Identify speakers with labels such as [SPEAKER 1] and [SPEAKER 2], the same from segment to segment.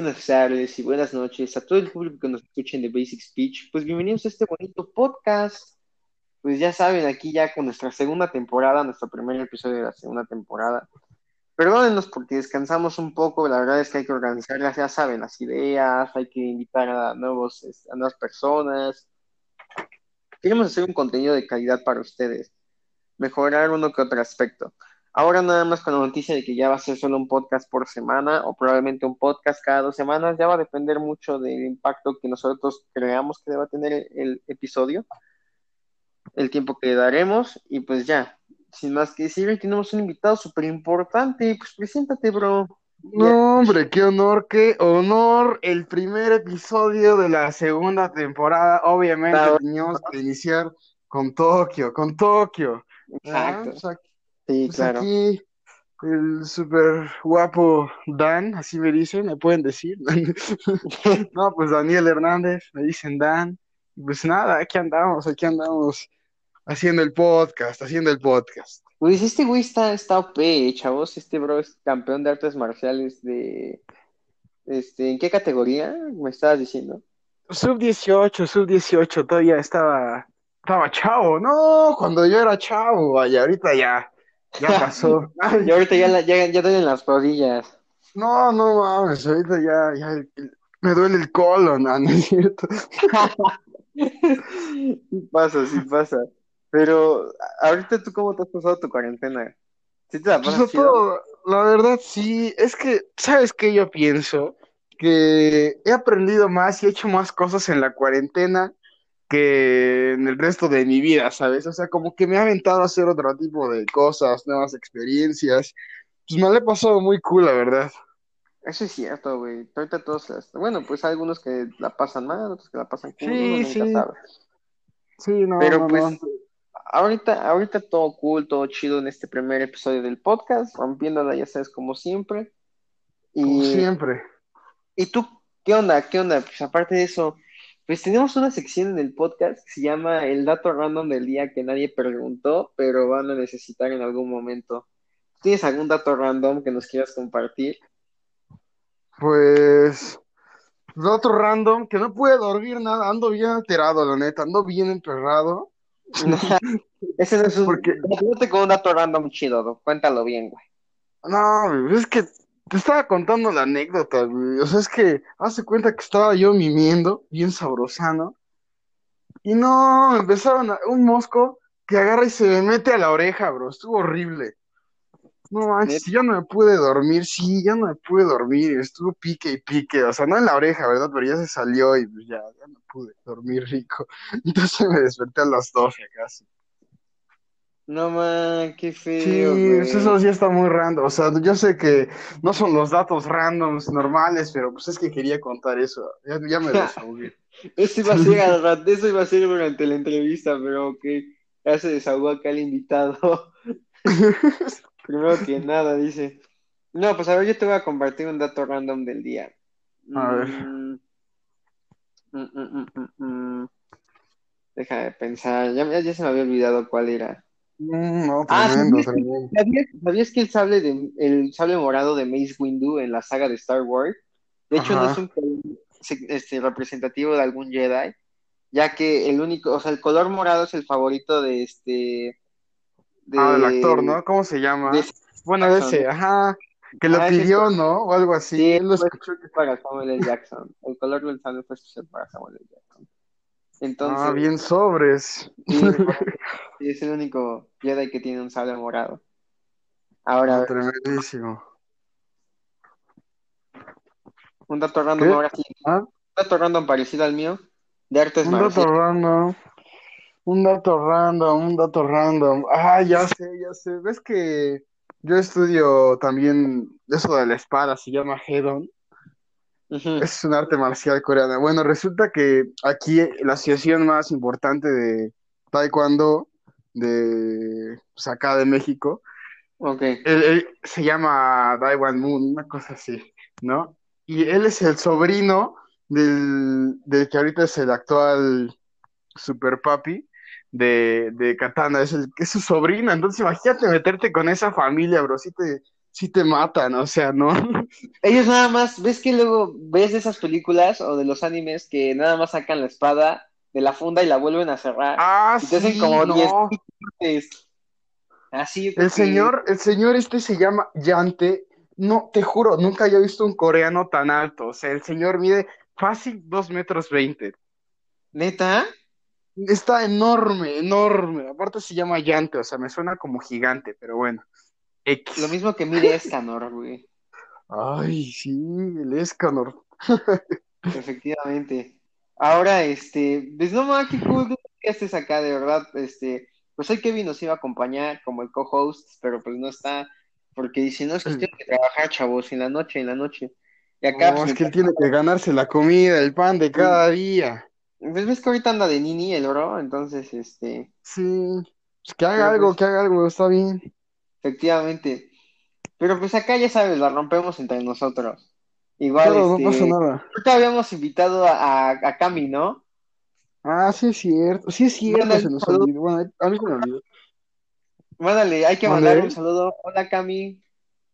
[SPEAKER 1] Buenas tardes y buenas noches a todo el público que nos escucha en The Basic Speech. Pues bienvenidos a este bonito podcast. Pues ya saben, aquí ya con nuestra segunda temporada, nuestro primer episodio de la segunda temporada. Perdónenos porque descansamos un poco, la verdad es que hay que organizarlas, ya saben, las ideas, hay que invitar a, nuevos, a nuevas personas. Queremos hacer un contenido de calidad para ustedes, mejorar uno que otro aspecto. Ahora nada más con la noticia de que ya va a ser solo un podcast por semana o probablemente un podcast cada dos semanas, ya va a depender mucho del impacto que nosotros creamos que deba tener el, episodio, el tiempo que daremos y pues ya, sin más que decir, tenemos un invitado súper importante, pues preséntate, bro.
[SPEAKER 2] No, hombre, qué honor, qué honor. El primer episodio de la segunda temporada, obviamente, teníamos que iniciar con Tokio, con Tokio. Ah,
[SPEAKER 1] Exacto.
[SPEAKER 2] pues
[SPEAKER 1] Sí,
[SPEAKER 2] pues
[SPEAKER 1] claro.
[SPEAKER 2] aquí el súper guapo Dan, así me dicen, me pueden decir. No, pues Daniel Hernández, me dicen Dan. Pues nada, aquí andamos, aquí andamos haciendo el podcast, haciendo el podcast.
[SPEAKER 1] Pues este güey está, está OP, chavos. Este bro es campeón de artes marciales de... Este, ¿en qué categoría me estabas diciendo?
[SPEAKER 2] Sub 18, sub 18, todavía estaba, estaba chavo, no, cuando yo era chavo, vaya, ahorita ya, ya pasó.
[SPEAKER 1] Y ahorita ya, la, ya, ya duelen las rodillas.
[SPEAKER 2] no, no mames, ahorita ya, ya el- el- me duele el colon, ah, ¿no es cierto?
[SPEAKER 1] Sí pasa, sí pasa. Pero ahorita tú cómo te has pasado tu cuarentena? ¿Sí te la
[SPEAKER 2] Pues
[SPEAKER 1] pasas
[SPEAKER 2] todo, la verdad sí, es que, ¿sabes qué yo pienso? Que he aprendido más y he hecho más cosas en la cuarentena que en el resto de mi vida, ¿sabes? O sea, como que me ha aventado a hacer otro tipo de cosas, nuevas experiencias. Pues me la he pasado muy cool, la verdad.
[SPEAKER 1] Eso es cierto, güey. Ahorita todos las... Bueno, pues hay algunos que la pasan mal, otros que la pasan cool,
[SPEAKER 2] Sí,
[SPEAKER 1] nunca
[SPEAKER 2] sí.
[SPEAKER 1] sabe.
[SPEAKER 2] Sí, no,
[SPEAKER 1] Pero
[SPEAKER 2] no,
[SPEAKER 1] pues
[SPEAKER 2] no.
[SPEAKER 1] ahorita, ahorita todo cool, todo chido en este primer episodio del podcast, rompiéndola, ya sabes, como siempre.
[SPEAKER 2] Como siempre.
[SPEAKER 1] ¿y tú qué onda? ¿Qué onda? Pues aparte de eso, pues tenemos una sección en el podcast que se llama El dato random del día que nadie preguntó, pero van a necesitar en algún momento. ¿Tienes algún dato random que nos quieras compartir?
[SPEAKER 2] Pues, otro random, que no pude dormir nada, ando bien alterado, la neta, ando bien emperrado.
[SPEAKER 1] Ese no es un...
[SPEAKER 2] Porque-
[SPEAKER 1] con un dato random chido, cuéntalo bien, güey.
[SPEAKER 2] No, es que te estaba contando la anécdota, güey. O sea, es que hace cuenta que estaba yo mimiendo, bien sabrosano, y no, empezaron a, un mosco que agarra y se me mete a la oreja, bro. Estuvo horrible. No manches, yo no me pude dormir, sí, ya no me pude dormir, estuvo pique y pique, o sea, no en la oreja, ¿verdad? Pero ya se salió y pues ya, ya no pude dormir rico. Entonces me desperté a las 12 casi.
[SPEAKER 1] No, man, qué
[SPEAKER 2] Sí,
[SPEAKER 1] feo,
[SPEAKER 2] pues
[SPEAKER 1] güey.
[SPEAKER 2] eso sí está muy random. O sea, yo sé que no son los datos randoms normales, pero pues es que quería contar eso. Ya, ya me desahogué.
[SPEAKER 1] Eso iba a ser al rato, eso iba a ser durante la entrevista, pero ok, ya se desahogó acá el invitado. Primero que nada, dice. No, pues a ver, yo te voy a compartir un dato random del día.
[SPEAKER 2] A ver.
[SPEAKER 1] Mm, mm, mm. Deja de pensar, ya, ya- ya se me había olvidado cuál era.
[SPEAKER 2] Mm, no,
[SPEAKER 1] Ah,
[SPEAKER 2] tremendo,
[SPEAKER 1] ¿sabías,
[SPEAKER 2] tremendo.
[SPEAKER 1] sabías- sabías que el sable de, el sable morado de Mace Windu en la saga de Star Wars, de hecho, no es un color este, representativo de algún Jedi, ya que el único, o sea, el color morado es el favorito de este, de,
[SPEAKER 2] Ah, del actor, ¿no? ¿Cómo se llama?
[SPEAKER 1] de-
[SPEAKER 2] Bueno, de ese, ajá. Que lo
[SPEAKER 1] Ah,
[SPEAKER 2] pidió, ¿no? O algo así.
[SPEAKER 1] Sí,
[SPEAKER 2] Él lo escuchó.
[SPEAKER 1] para Samuel L. Jackson. El color del sable fue especial para Samuel L. Jackson. Entonces,
[SPEAKER 2] Ah, bien sobres.
[SPEAKER 1] sí, es el único Jedi que tiene un sable morado. Ahora,
[SPEAKER 2] Ah, tremendísimo.
[SPEAKER 1] un dato random
[SPEAKER 2] ¿Qué?
[SPEAKER 1] ahora sí.
[SPEAKER 2] Ah,
[SPEAKER 1] Un dato random parecido al mío, de artes
[SPEAKER 2] un dato random. Un dato random, un dato random. Ah, ya sé, ya sé. ¿Ves que yo estudio también eso de la espada, se llama Hedon? Es un arte marcial coreana. Bueno, resulta que aquí la asociación más importante de Taekwondo de pues, acá de México,
[SPEAKER 1] Ok.
[SPEAKER 2] él, él se llama Daiwan Moon, una cosa así, ¿no? Y él es el sobrino del, del que ahorita es el actual Super Papi de, de Katana, es, el, es su sobrina. Entonces, imagínate meterte con esa familia, bro, si te, sí te matan, o sea, ¿no?
[SPEAKER 1] Ellos nada más, ¿ves que luego ves de esas películas o de los animes que nada más sacan la espada de la funda y la vuelven a cerrar
[SPEAKER 2] Ah,
[SPEAKER 1] y te hacen
[SPEAKER 2] sí,
[SPEAKER 1] como
[SPEAKER 2] no.
[SPEAKER 1] 10 cortes? Así
[SPEAKER 2] El señor, el señor este se llama Yante. No, te juro, nunca había visto un coreano tan alto. O sea, el señor mide fácil dos metros veinte.
[SPEAKER 1] ¿Neta?
[SPEAKER 2] Está enorme, enorme. Aparte se llama Yante, o sea, me suena como gigante, pero bueno. X.
[SPEAKER 1] Lo mismo que mide Escanor, güey.
[SPEAKER 2] Ay, sí, el Escanor.
[SPEAKER 1] Efectivamente. Ahora, este, pues no mames, qué cool que estés acá, de verdad, este, pues hoy Kevin nos iba a acompañar como el co-host, pero pues no está, porque dice, no, es que tengo que trabajar, chavos, en la noche, en la noche. Y acá,
[SPEAKER 2] No,
[SPEAKER 1] pues,
[SPEAKER 2] es que él tiene que ganarse la comida, el pan de cada día.
[SPEAKER 1] pues ves que ahorita anda de nini el bro, entonces, este,
[SPEAKER 2] Sí, pues que haga
[SPEAKER 1] Pero
[SPEAKER 2] algo,
[SPEAKER 1] pues-
[SPEAKER 2] que haga algo, está bien.
[SPEAKER 1] Efectivamente. Pero pues acá ya sabes, la rompemos entre nosotros. Igual,
[SPEAKER 2] Claro, no
[SPEAKER 1] este,
[SPEAKER 2] pasa nada.
[SPEAKER 1] ahorita habíamos invitado a, a, a Cami, ¿no?
[SPEAKER 2] Ah, sí es cierto, sí es cierto,
[SPEAKER 1] Mándale
[SPEAKER 2] se
[SPEAKER 1] un
[SPEAKER 2] nos
[SPEAKER 1] saludo.
[SPEAKER 2] olvidó. Bueno, a mí se me olvidó.
[SPEAKER 1] Mándale, hay que mandar un saludo. Hola, Cami.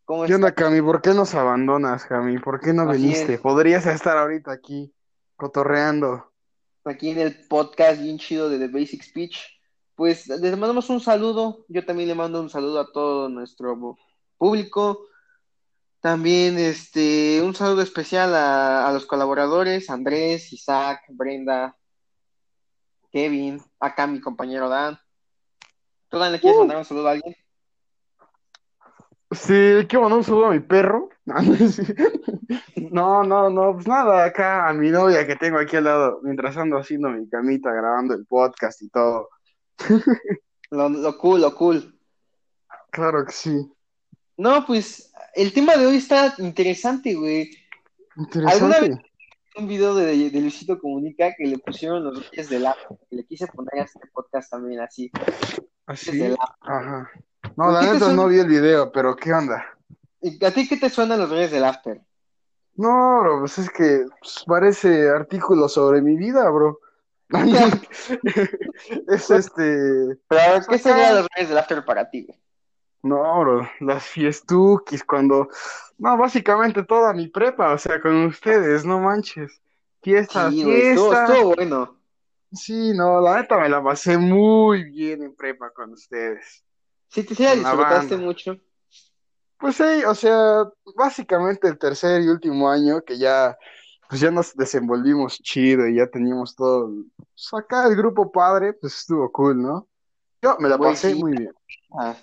[SPEAKER 1] ¿Cómo
[SPEAKER 2] ¿Qué
[SPEAKER 1] estás?
[SPEAKER 2] onda, Cami? ¿Por qué nos abandonas, Cami? ¿Por qué no
[SPEAKER 1] Así
[SPEAKER 2] viniste?
[SPEAKER 1] es.
[SPEAKER 2] Podrías estar ahorita aquí, cotorreando.
[SPEAKER 1] aquí en el podcast bien chido de The Basic Speech. Pues les mandamos un saludo. Yo también le mando un saludo a todo nuestro público. También este, un saludo especial a, a los colaboradores, Andrés, Isaac, Brenda, Kevin, acá mi compañero Dan. ¿Tú, Dan, le quieres
[SPEAKER 2] Uh.
[SPEAKER 1] mandar un saludo a alguien?
[SPEAKER 2] Sí, ¿qué mandar un saludo a mi perro? No, no, no, pues nada, acá a mi novia que tengo aquí al lado, mientras ando haciendo mi camita, grabando el podcast y todo.
[SPEAKER 1] Lo, lo cool, lo cool.
[SPEAKER 2] Claro que sí.
[SPEAKER 1] No, pues el tema de hoy está interesante, güey.
[SPEAKER 2] Interesante.
[SPEAKER 1] un video de, de Luisito Comunica que le pusieron los reyes del que le quise poner a este podcast también así.
[SPEAKER 2] ¿Así?
[SPEAKER 1] App.
[SPEAKER 2] Ajá. No, la
[SPEAKER 1] ¿Qué te
[SPEAKER 2] neta no vi el video, pero ¿qué onda?
[SPEAKER 1] ¿Y ¿A ti qué te suenan los reyes del after?
[SPEAKER 2] No, bro, pues es que pues, parece artículo sobre mi vida, bro. Es este.
[SPEAKER 1] Pero a ver, ¿qué serían los reyes del after para ti, güey?
[SPEAKER 2] No, bro, las fiestuquis cuando. No, básicamente toda mi prepa, o sea, con ustedes, no manches. Fiesta,
[SPEAKER 1] Sí, estuvo,
[SPEAKER 2] fiesta.
[SPEAKER 1] estuvo bueno.
[SPEAKER 2] Sí, no, la neta me la pasé muy bien en prepa con ustedes.
[SPEAKER 1] Sí, te sí la disfrutaste
[SPEAKER 2] banda.
[SPEAKER 1] mucho.
[SPEAKER 2] Pues sí, o sea, básicamente el tercer y último año que ya, pues ya nos desenvolvimos chido y ya teníamos todo, pues acá el grupo padre, pues estuvo cool, ¿no? Yo me la
[SPEAKER 1] Güey,
[SPEAKER 2] pasé
[SPEAKER 1] sí.
[SPEAKER 2] muy bien.
[SPEAKER 1] Ah.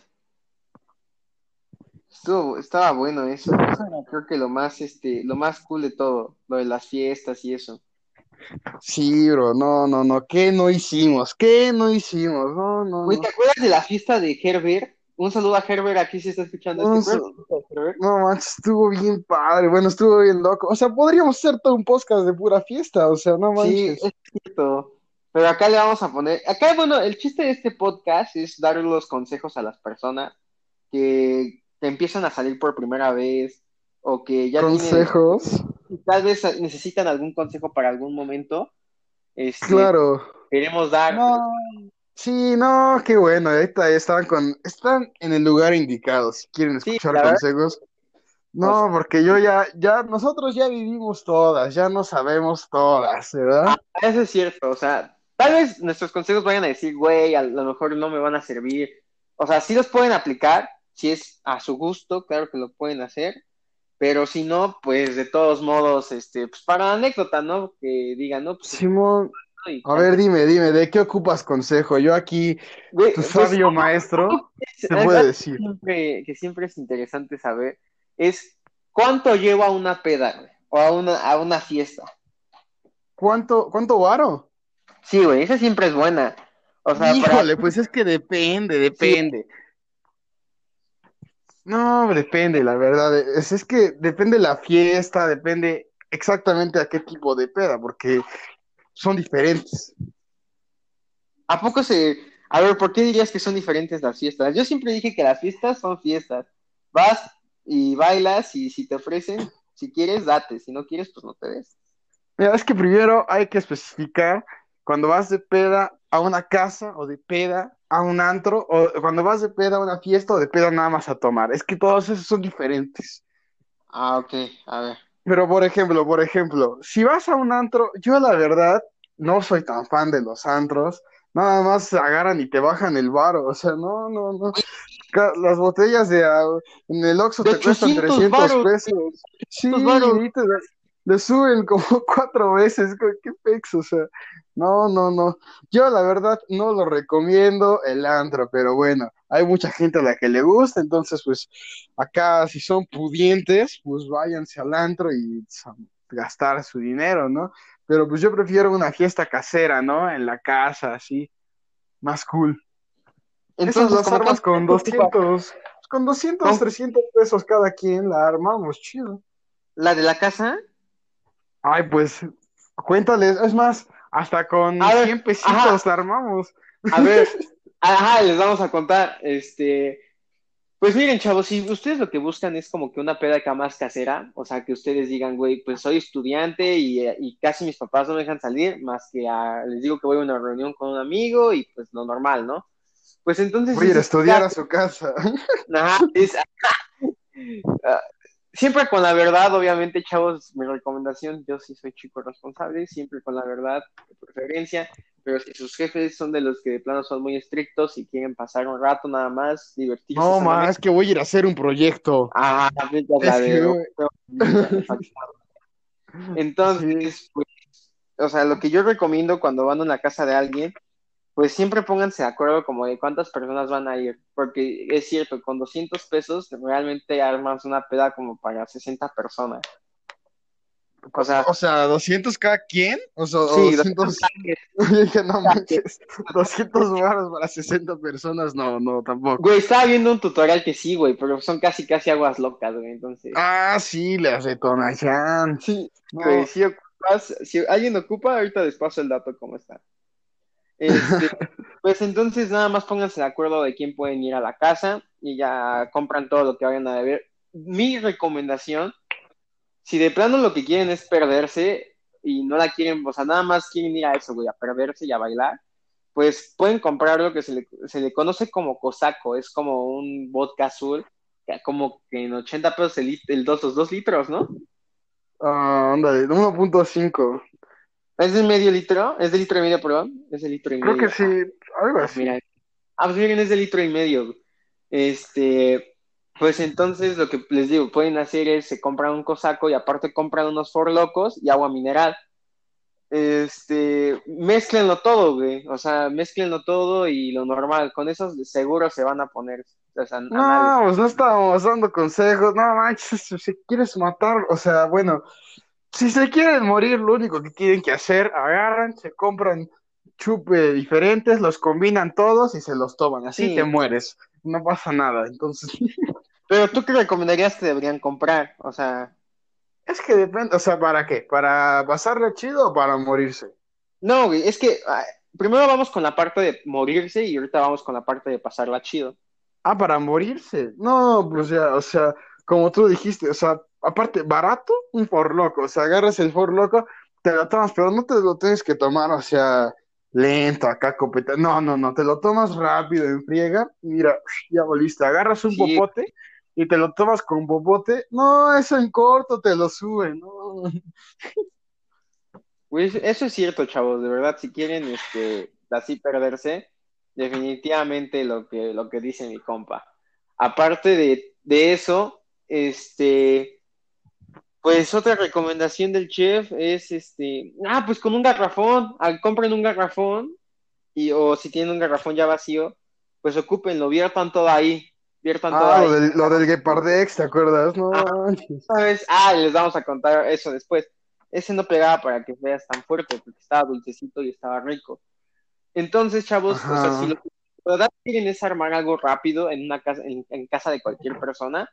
[SPEAKER 1] Estuvo, estaba bueno eso. Eso era, creo que lo más, este, lo más cool de todo, lo de las fiestas y eso.
[SPEAKER 2] Sí, bro, no, no, no, ¿qué no hicimos? ¿Qué no hicimos? No, no,
[SPEAKER 1] Güey,
[SPEAKER 2] no.
[SPEAKER 1] ¿te acuerdas de la fiesta de Herbert? Un saludo a Herbert, aquí se está escuchando. ¿Te de Herbert?
[SPEAKER 2] No, manches, estuvo bien padre, bueno, estuvo bien loco. O sea, podríamos hacer todo un podcast de pura fiesta, o sea, no
[SPEAKER 1] Sí,
[SPEAKER 2] manches.
[SPEAKER 1] es cierto. Pero acá le vamos a poner. Acá, bueno, el chiste de este podcast es dar los consejos a las personas que, que empiezan a salir por primera vez o que ya tienen,
[SPEAKER 2] Consejos,
[SPEAKER 1] tal vez necesitan algún consejo para algún momento. Este,
[SPEAKER 2] claro.
[SPEAKER 1] Queremos dar.
[SPEAKER 2] No, sí, no, qué bueno, ahorita están con, están en el lugar indicado, si quieren escuchar consejos. No, porque yo ya, ya, nosotros ya vivimos todas, ya no sabemos todas, ¿verdad?
[SPEAKER 1] Eso es cierto, o sea, tal vez nuestros consejos vayan a decir, güey, a lo mejor no me van a servir. O sea, sí los pueden aplicar, si es a su gusto, claro que lo pueden hacer, pero si no, pues de todos modos, este, pues para anécdota, ¿no? Que digan, no, pues
[SPEAKER 2] Simón.
[SPEAKER 1] Y
[SPEAKER 2] a ver, dime, dime, ¿de qué ocupas consejo? Yo aquí,
[SPEAKER 1] güey,
[SPEAKER 2] tu
[SPEAKER 1] pues,
[SPEAKER 2] sabio maestro, te
[SPEAKER 1] algo
[SPEAKER 2] puede
[SPEAKER 1] que
[SPEAKER 2] decir.
[SPEAKER 1] siempre, que siempre es interesante saber es cuánto lleva una peda, güey, o a una, a una fiesta.
[SPEAKER 2] ¿Cuánto, cuánto varo?
[SPEAKER 1] Sí, güey, esa siempre es buena. O sea, para-
[SPEAKER 2] Híjole, pues es que depende, depende. No, depende, la verdad. Es, es que depende la fiesta, depende exactamente a qué tipo de peda, porque son diferentes.
[SPEAKER 1] ¿A poco se... A ver, ¿por qué dirías que son diferentes las fiestas? Yo siempre dije que las fiestas son fiestas. Vas y bailas y si te ofrecen, si quieres, date. Si no quieres, pues no te des.
[SPEAKER 2] Mira, es que primero hay que especificar cuando vas de peda a una casa o de peda a un antro o cuando vas de peda a una fiesta o de peda nada más a tomar. Es que todos esos son diferentes.
[SPEAKER 1] Ah, ok, a ver.
[SPEAKER 2] Pero por ejemplo, por ejemplo, si vas a un antro, yo la verdad no soy tan fan de los antros. Nada más agarran y te bajan el varo, o sea, no, no, no. Las botellas de ah, en el Oxxo te cuestan
[SPEAKER 1] 800
[SPEAKER 2] 300
[SPEAKER 1] varos.
[SPEAKER 2] pesos. Sí,
[SPEAKER 1] 800 varos.
[SPEAKER 2] y te le suben como cuatro veces, qué pex, o sea, no, no, no. Yo la verdad no lo recomiendo el antro, pero bueno, hay mucha gente a la que le gusta, entonces pues acá si son pudientes, pues váyanse al antro y gastar su dinero, ¿no? Pero pues yo prefiero una fiesta casera, ¿no? En la casa, así, más cool.
[SPEAKER 1] Entonces,
[SPEAKER 2] las armas con
[SPEAKER 1] ocupa
[SPEAKER 2] 200, con 200,
[SPEAKER 1] ¿Cómo?
[SPEAKER 2] 300 pesos cada quien, la armamos, chido.
[SPEAKER 1] la de la casa,
[SPEAKER 2] Ay, pues, cuéntales, es más, hasta con
[SPEAKER 1] A ver,
[SPEAKER 2] 100 pesitos
[SPEAKER 1] ajá.
[SPEAKER 2] la armamos.
[SPEAKER 1] a ver, ajá, les vamos a contar, este, pues miren, chavos, si ustedes lo que buscan es como que una peda acá más casera, o sea, que ustedes digan, güey, pues soy estudiante y, y casi mis papás no me dejan salir, más que a- les digo que voy a una reunión con un amigo y pues lo normal, ¿no? Pues entonces...
[SPEAKER 2] Voy a ir a
[SPEAKER 1] es-
[SPEAKER 2] estudiar a su casa.
[SPEAKER 1] Ajá, es- siempre con la verdad, obviamente, chavos, mi recomendación, yo sí soy chico responsable, siempre con la verdad, de preferencia, pero si sus jefes son de los que de plano son muy estrictos y quieren pasar un rato nada más, divertirse
[SPEAKER 2] No,
[SPEAKER 1] sanamente,
[SPEAKER 2] es que voy a ir a hacer un proyecto.
[SPEAKER 1] Ah, la
[SPEAKER 2] que.
[SPEAKER 1] Entonces, pues, o sea, lo que yo recomiendo cuando van a una casa de alguien, pues siempre pónganse de acuerdo como de cuántas personas van a ir, porque es cierto, con 200 pesos realmente armas una peda como para 60 personas. O sea,
[SPEAKER 2] O sea, 200 cada quien. O sea,
[SPEAKER 1] sí,
[SPEAKER 2] 200. Dije, no manches, 200 baros para 60 personas. No, no, tampoco.
[SPEAKER 1] güey, estaba viendo un tutorial que sí, güey, pero son casi, casi aguas locas, güey, entonces.
[SPEAKER 2] Ah, sí, las de Tonayán.
[SPEAKER 1] Sí,
[SPEAKER 2] No.
[SPEAKER 1] güey, si ocupas, si alguien ocupa, ahorita les paso el dato cómo está. Este, pues entonces nada más pónganse de acuerdo de quién pueden ir a la casa y ya compran todo lo que vayan a beber. Mi recomendación, si de plano lo que quieren es perderse y no la quieren, o sea, nada más quieren ir a eso, güey, a perderse y a bailar, pues pueden comprar lo que se le, se le conoce como cosaco, es como un vodka azul, como que en 80 pesos el, dos, los dos litros, ¿no?
[SPEAKER 2] Ah, ándale, 1.5.
[SPEAKER 1] ¿Es de medio litro? ¿Es de litro y medio, perdón? Es de litro y
[SPEAKER 2] Creo
[SPEAKER 1] medio.
[SPEAKER 2] que sí, algo
[SPEAKER 1] Ah,
[SPEAKER 2] así.
[SPEAKER 1] mira. Ah, pues miren, es de litro y medio. Este, pues entonces lo que les digo, pueden hacer es se compran un cosaco y aparte compran unos forlocos y agua mineral. Este, mézclenlo todo, güey. O sea, mézclenlo todo y lo normal. Con esos de seguro se van a poner. O sea.
[SPEAKER 2] No, pues no estábamos dando consejos. No manches, si quieres matar, o sea, bueno, si se quieren morir, lo único que tienen que hacer, agarran, se compran chupe diferentes, los combinan todos y se los toman. Así
[SPEAKER 1] Sí.
[SPEAKER 2] te mueres. No pasa nada. Entonces,
[SPEAKER 1] Pero tú qué recomendarías que deberían comprar? O sea,
[SPEAKER 2] es que depende, o sea, ¿para qué? ¿Para pasarle chido o para morirse?
[SPEAKER 1] no, güey, es que ah, primero vamos con la parte de morirse y ahorita vamos con la parte de pasarla chido.
[SPEAKER 2] Ah, para morirse. No, pues ya, o sea, como tú dijiste, o sea, aparte, barato, un forloco. O sea, agarras el forloco, te lo tomas, pero no te lo tienes que tomar, o sea, lento, acá, copeta. No, no, no, te lo tomas rápido, en friega. Mira, ya volviste. Agarras un
[SPEAKER 1] Sí.
[SPEAKER 2] popote y te lo tomas con popote. No, eso en corto te lo sube, no.
[SPEAKER 1] Eso- eso es cierto, chavos, de verdad, si quieren este, así perderse, definitivamente lo que, lo que dice mi compa. Aparte de, de eso, este, pues otra recomendación del chef es, este, ah, pues con un garrafón, ah, compren un garrafón, y, o si tienen un garrafón ya vacío, pues ocúpenlo, viertan todo ahí, viertan todo
[SPEAKER 2] Ah,
[SPEAKER 1] ahí.
[SPEAKER 2] lo del, lo del Gepardex, ¿te acuerdas? No,
[SPEAKER 1] Ah. Ah, les vamos a contar eso después. Ese no pegaba para que veas tan fuerte, porque estaba dulcecito y estaba rico. Entonces, chavos, o sea, si lo que quieren es armar algo rápido en una casa, en, en casa de cualquier persona,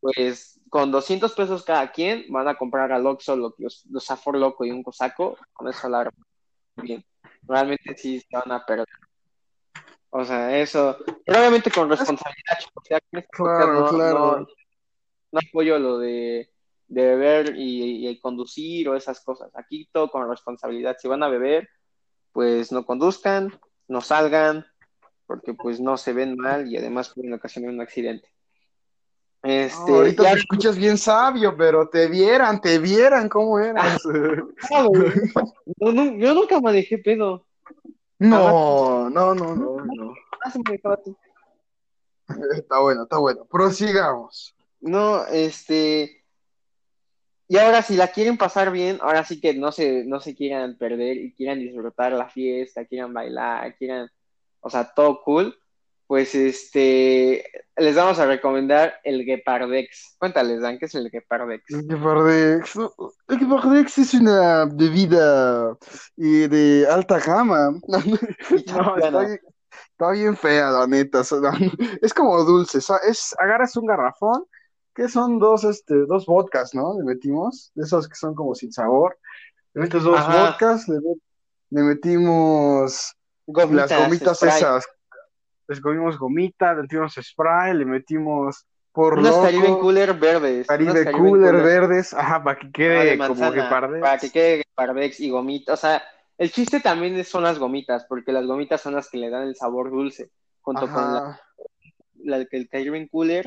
[SPEAKER 1] pues con 200 pesos cada quien van a comprar al Oxxo los, los Afor Loco y un Cosaco, con eso la bien. Realmente sí se van a perder. O sea, eso, pero obviamente con responsabilidad,
[SPEAKER 2] claro, claro.
[SPEAKER 1] No, apoyo lo de, beber y, y, conducir o esas cosas. Aquí todo con responsabilidad. Si van a beber, pues no conduzcan, no salgan, porque pues no se ven mal y además pueden ocasionar un accidente.
[SPEAKER 2] Este, ahorita te escuchas bien sabio, pero te vieran, te vieran cómo eras.
[SPEAKER 1] yo nunca manejé pedo.
[SPEAKER 2] No, no, no, no, no. Está bueno, está bueno. Prosigamos.
[SPEAKER 1] No, este. Y ahora, si la quieren pasar bien, ahora sí que no se, no se quieran perder y quieran disfrutar la fiesta, quieran bailar, quieran, o sea, todo cool pues este, les vamos a recomendar el Gepardex. Cuéntales, Dan, ¿qué es el Gepardex?
[SPEAKER 2] El Gepardex, el Gepardex es una bebida eh, de alta gama. No, está, bien, fea, la neta. Es como dulce, es, agarras un garrafón, que son dos, este, dos vodkas, ¿no? Le metimos, de esos que son como sin sabor. Le metes dos vodkas, le, metimos las gomitas esas les comimos gomita, le metimos spray, le metimos por
[SPEAKER 1] unos Caribe Cooler verdes.
[SPEAKER 2] Caribe, Cooler, verdes, ajá, para que quede como que
[SPEAKER 1] Para que quede Pardex y gomita, o sea, el chiste también son las gomitas, porque las gomitas son las que le dan el sabor dulce, junto con la, la, el Caribe Cooler.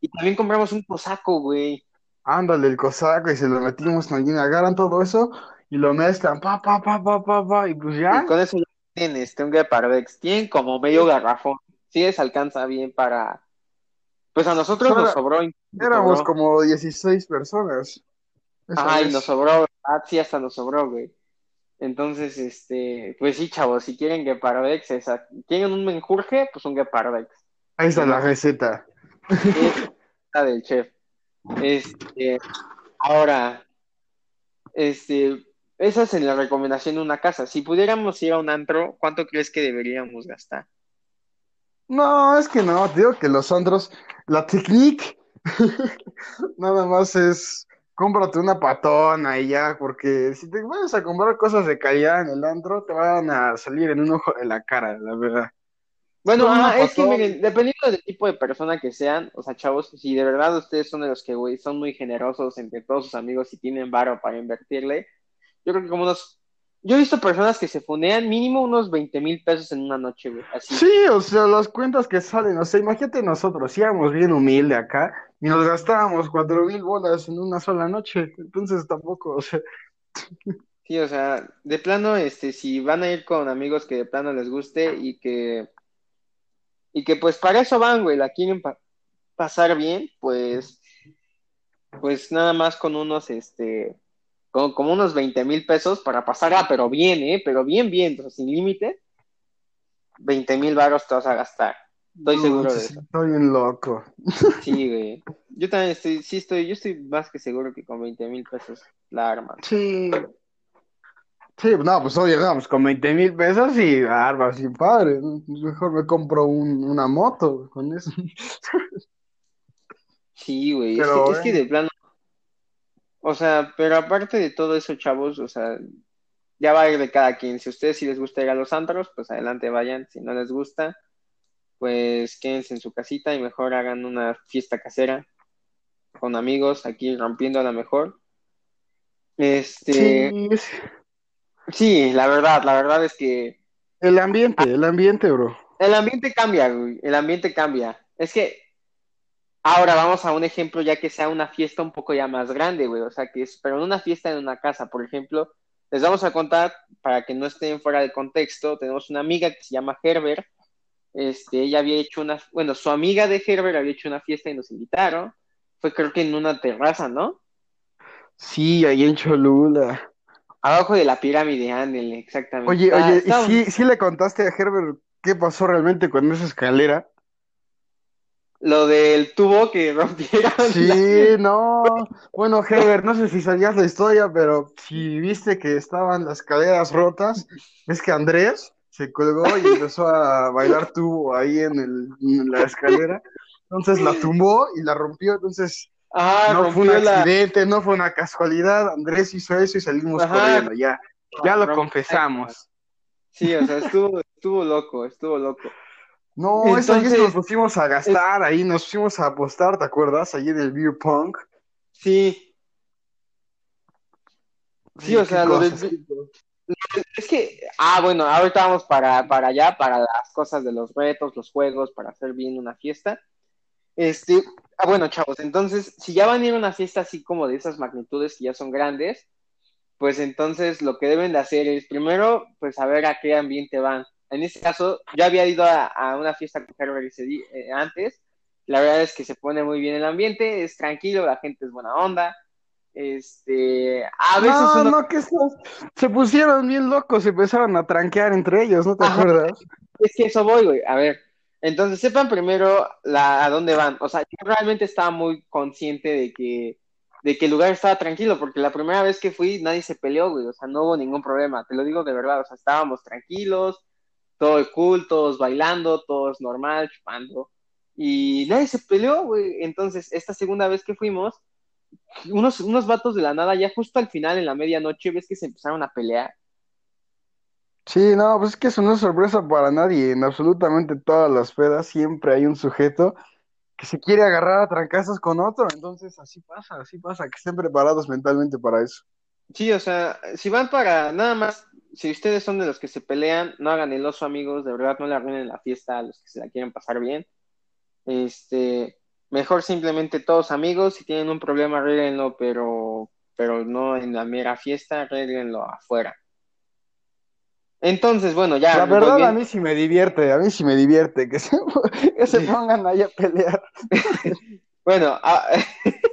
[SPEAKER 1] Y también compramos un cosaco, güey.
[SPEAKER 2] Ándale, el cosaco, y se lo metimos también, agarran todo eso y lo mezclan, pa, pa, pa, pa, pa, pa, y pues ya.
[SPEAKER 1] Y con eso tienen este, un Gepardex, tienen como medio garrafón, sí les alcanza bien para... Pues a nosotros nos sobró.
[SPEAKER 2] Éramos como 16 personas.
[SPEAKER 1] Ay, nos sobró, ah, sí, hasta nos sobró, güey. Entonces, este, pues sí, chavos, si quieren Gepardex, esa, tienen un menjurje, pues un Gepardex.
[SPEAKER 2] Ahí está la receta.
[SPEAKER 1] la del chef. Este, ahora, este, esa es la recomendación de una casa. Si pudiéramos ir a un antro, ¿cuánto crees que deberíamos gastar?
[SPEAKER 2] No, es que no, digo que los antros, la technique, nada más es cómprate una patona y ya, porque si te vas a comprar cosas de calidad en el antro, te van a salir en un ojo de la cara, la verdad.
[SPEAKER 1] Bueno, ah, es que miren, dependiendo del tipo de persona que sean, o sea, chavos, si de verdad ustedes son de los que, güey, son muy generosos entre todos sus amigos y tienen varo para invertirle, yo creo que como unos yo he visto personas que se funean mínimo unos 20 mil pesos en una noche, güey. Así.
[SPEAKER 2] Sí, o sea, las cuentas que salen, o sea, imagínate nosotros, íbamos bien humilde acá y nos gastábamos cuatro mil bolas en una sola noche, entonces tampoco, o sea.
[SPEAKER 1] Sí, o sea, de plano, este, si van a ir con amigos que de plano les guste y que, y que pues para eso van, güey, la quieren pasar bien, pues, pues nada más con unos, este, con como unos 20 mil pesos para pasar, ah, pero bien, ¿eh? Pero bien, bien, sin límite. 20 mil baros te vas a gastar. Estoy seguro de eso.
[SPEAKER 2] Estoy bien loco.
[SPEAKER 1] Sí, güey. Yo también estoy, sí estoy, yo estoy más que seguro que con 20 mil pesos la arma.
[SPEAKER 2] Sí. Sí, no, pues oye, vamos, con 20 mil pesos y arma sin padre. Mejor me compro una moto con eso.
[SPEAKER 1] Sí, güey. Es, es, que de plano o sea, pero aparte de todo eso, chavos, o sea, ya va a ir de cada quien. Si a ustedes sí les gusta ir a los antros, pues adelante vayan. Si no les gusta, pues quédense en su casita y mejor hagan una fiesta casera con amigos aquí rompiendo a la mejor. Este. Sí. sí, la verdad, la verdad es que.
[SPEAKER 2] El ambiente, el ambiente, bro.
[SPEAKER 1] El ambiente cambia, güey. El ambiente cambia. Es que Ahora vamos a un ejemplo ya que sea una fiesta un poco ya más grande, güey. O sea, que es, pero en una fiesta en una casa, por ejemplo, les vamos a contar, para que no estén fuera de contexto, tenemos una amiga que se llama Herbert. Este, ella había hecho una, bueno, su amiga de Herbert había hecho una fiesta y nos invitaron. Fue creo que en una terraza, ¿no?
[SPEAKER 2] Sí, ahí en Cholula.
[SPEAKER 1] Abajo de la pirámide, ándele, exactamente.
[SPEAKER 2] Oye, oye, ¿y sí, sí le contaste a Herbert qué pasó realmente con esa escalera?
[SPEAKER 1] Lo del tubo que rompieron.
[SPEAKER 2] Sí, no. Bueno, Heber, no sé si sabías la historia, pero si viste que estaban las caderas rotas, es que Andrés se colgó y empezó a bailar tubo ahí en, el, la escalera. entonces la tumbó y la rompió, entonces
[SPEAKER 1] Ah,
[SPEAKER 2] no fue un
[SPEAKER 1] la-
[SPEAKER 2] accidente, no fue una casualidad, Andrés hizo eso y salimos
[SPEAKER 1] Ajá.
[SPEAKER 2] corriendo, ya, ya lo confesamos.
[SPEAKER 1] Sí, o sea, estuvo, estuvo loco, estuvo loco.
[SPEAKER 2] No, esa vez
[SPEAKER 1] Entonces-
[SPEAKER 2] nos pusimos a gastar ahí, nos pusimos a apostar, ¿te acuerdas? Ahí en el beer pong.
[SPEAKER 1] Sí, Sí, o sea, lo del- es que, ah, bueno, ahorita vamos para, para allá, para las cosas de los retos, los juegos, para hacer bien una fiesta. Este, ah, bueno, chavos, entonces, si ya van a ir a una fiesta así como de esas magnitudes que ya son grandes, pues entonces lo que deben de hacer es primero, pues saber a qué ambiente van. En este caso, yo había ido a, a una fiesta con Herbert ese día- eh, antes. La verdad es que se pone muy bien el ambiente, es tranquilo, la gente es buena onda. Este, a veces
[SPEAKER 2] No,
[SPEAKER 1] uno
[SPEAKER 2] no, que estos se pusieron bien locos, se empezaron a tranquear entre ellos, ¿no te
[SPEAKER 1] Ajá.
[SPEAKER 2] acuerdas?
[SPEAKER 1] Es que eso voy, güey. A ver, entonces sepan primero la, a dónde van. O sea, yo realmente estaba muy consciente de que, de que el lugar estaba tranquilo, porque la primera vez que fui nadie se peleó, güey. O sea, no hubo ningún problema. Te lo digo de verdad. O sea, estábamos tranquilos, todo cool, todos bailando, todos normal, chupando. Y nadie se peleó, güey. Entonces, esta segunda vez que fuimos, unos, unos vatos de la nada, ya justo al final, en la medianoche, ves que se empezaron a pelear.
[SPEAKER 2] Sí, no, pues es que eso no es sorpresa para nadie. En absolutamente todas las pedas siempre hay un sujeto que se quiere agarrar a trancazos con otro. Entonces, así pasa, así pasa, que estén preparados mentalmente para eso.
[SPEAKER 1] Sí, o sea, si van para nada más, si ustedes son de los que se pelean, no hagan el oso, amigos, de verdad no le arruinen la fiesta a los que se la quieren pasar bien. Este, mejor simplemente todos amigos, si tienen un problema, arréglenlo, pero, pero no en la mera fiesta, arréglenlo afuera. Entonces, bueno, ya.
[SPEAKER 2] La verdad, a mí sí me divierte, a mí sí me divierte que se, que se pongan ahí a pelear.
[SPEAKER 1] Bueno, ah,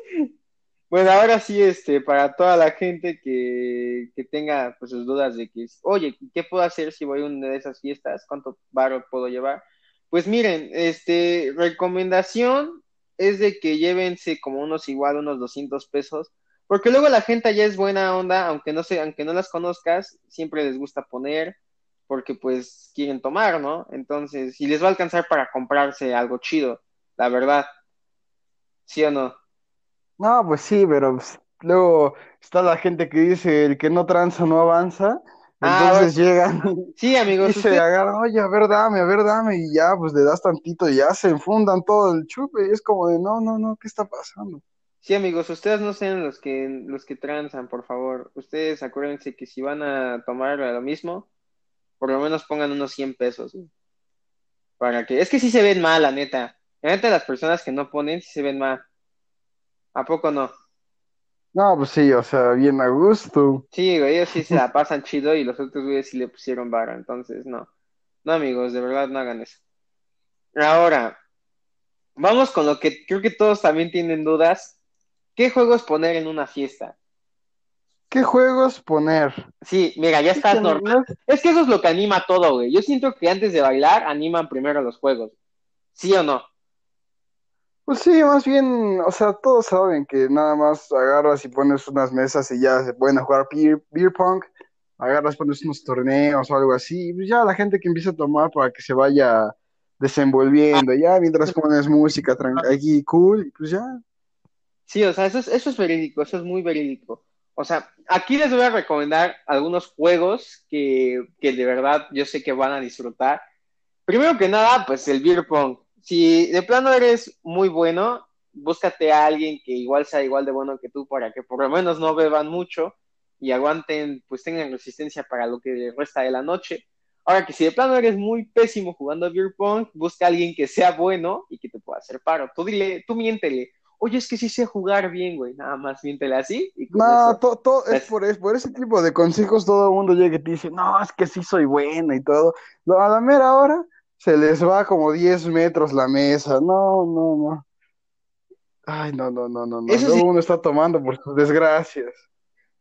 [SPEAKER 1] bueno, ahora sí, este, para toda la gente que, que tenga pues sus dudas de que, oye, ¿qué puedo hacer si voy a una de esas fiestas? ¿Cuánto barro puedo llevar? Pues miren, este, recomendación es de que llévense como unos igual, unos 200 pesos, porque luego la gente ya es buena onda, aunque no se, aunque no las conozcas, siempre les gusta poner, porque pues quieren tomar, ¿no? Entonces, y les va a alcanzar para comprarse algo chido, la verdad. ¿Sí o no?
[SPEAKER 2] No, pues sí, pero pues, luego está la gente que dice el que no tranza no avanza.
[SPEAKER 1] Ah,
[SPEAKER 2] Entonces llegan
[SPEAKER 1] Sí, amigos,
[SPEAKER 2] y se
[SPEAKER 1] usted-
[SPEAKER 2] agarran, oye, a ver, dame, a ver, dame, y ya, pues le das tantito y ya se enfundan todo el chupe. Y es como de, no, no, no, ¿qué está pasando?
[SPEAKER 1] sí, amigos, ustedes no sean los que los que transan, por favor. Ustedes acuérdense que si van a tomar lo mismo, por lo menos pongan unos 100 pesos. Para que, es que sí se ven mal, la neta. La neta, las personas que no ponen sí se ven mal. ¿A poco no?
[SPEAKER 2] No, pues sí, o sea, bien a gusto.
[SPEAKER 1] Sí, güey, ellos sí se la pasan chido y los otros güeyes sí le pusieron vara, entonces no. No, amigos, de verdad no hagan eso. Ahora, vamos con lo que creo que todos también tienen dudas. ¿Qué juegos poner en una fiesta?
[SPEAKER 2] ¿Qué juegos poner?
[SPEAKER 1] Sí, mira, ya está
[SPEAKER 2] Es que no-
[SPEAKER 1] normal. Es que eso es lo que anima todo, güey. Yo siento que antes de bailar animan primero los juegos. ¿Sí o no?
[SPEAKER 2] Pues sí, más bien, o sea, todos saben que nada más agarras y pones unas mesas y ya se pueden jugar beer, beer pong, agarras, pones unos torneos o algo así, y pues ya la gente que empieza a tomar para que se vaya desenvolviendo, ya mientras pones música aquí cool, pues ya.
[SPEAKER 1] Sí, o sea, eso es, eso es verídico, eso es muy verídico. O sea, aquí les voy a recomendar algunos juegos que, que de verdad yo sé que van a disfrutar. Primero que nada, pues el beer pong. Si de plano eres muy bueno, búscate a alguien que igual sea igual de bueno que tú para que por lo menos no beban mucho y aguanten, pues tengan resistencia para lo que resta de la noche. Ahora que si de plano eres muy pésimo jugando beer pong, busca a alguien que sea bueno y que te pueda hacer paro. Tú dile, tú miéntele. Oye, es que sí sé jugar bien, güey. Nada más miéntele así. Y
[SPEAKER 2] No,
[SPEAKER 1] eso-
[SPEAKER 2] to- to- es por, es por ese tipo de consejos todo el mundo llega y te dice, no, es que sí soy bueno y todo. Lo- A la mera hora se les va como 10 metros la mesa. No, no, no. Ay, no, no, no, no, no.
[SPEAKER 1] Eso sí.
[SPEAKER 2] uno está tomando por sus desgracias.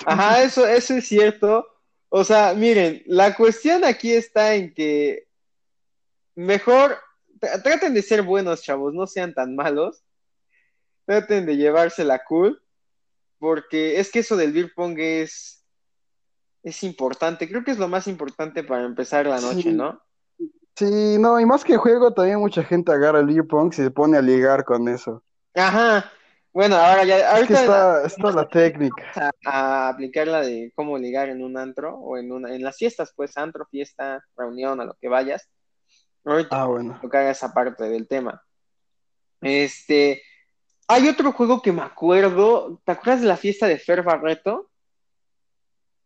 [SPEAKER 1] Ajá, eso, eso es cierto. O sea, miren, la cuestión aquí está en que mejor tr- traten de ser buenos, chavos, no sean tan malos. Traten de llevársela cool, porque es que eso del beer pong es, es importante. Creo que es lo más importante para empezar la noche,
[SPEAKER 2] Sí.
[SPEAKER 1] ¿no?
[SPEAKER 2] Sí, no, y más que juego, también mucha gente agarra el beer pong y se pone a ligar con eso.
[SPEAKER 1] Ajá. Bueno, ahora ya,
[SPEAKER 2] Es que
[SPEAKER 1] ahorita
[SPEAKER 2] está, está la técnica.
[SPEAKER 1] a, a aplicar la de cómo ligar en un antro o en una, en las fiestas, pues, antro, fiesta, reunión, a lo que vayas. Ahorita
[SPEAKER 2] Ah, bueno.
[SPEAKER 1] tocar esa parte del tema. Este, hay otro juego que me acuerdo, ¿te acuerdas de la fiesta de Fer Barreto?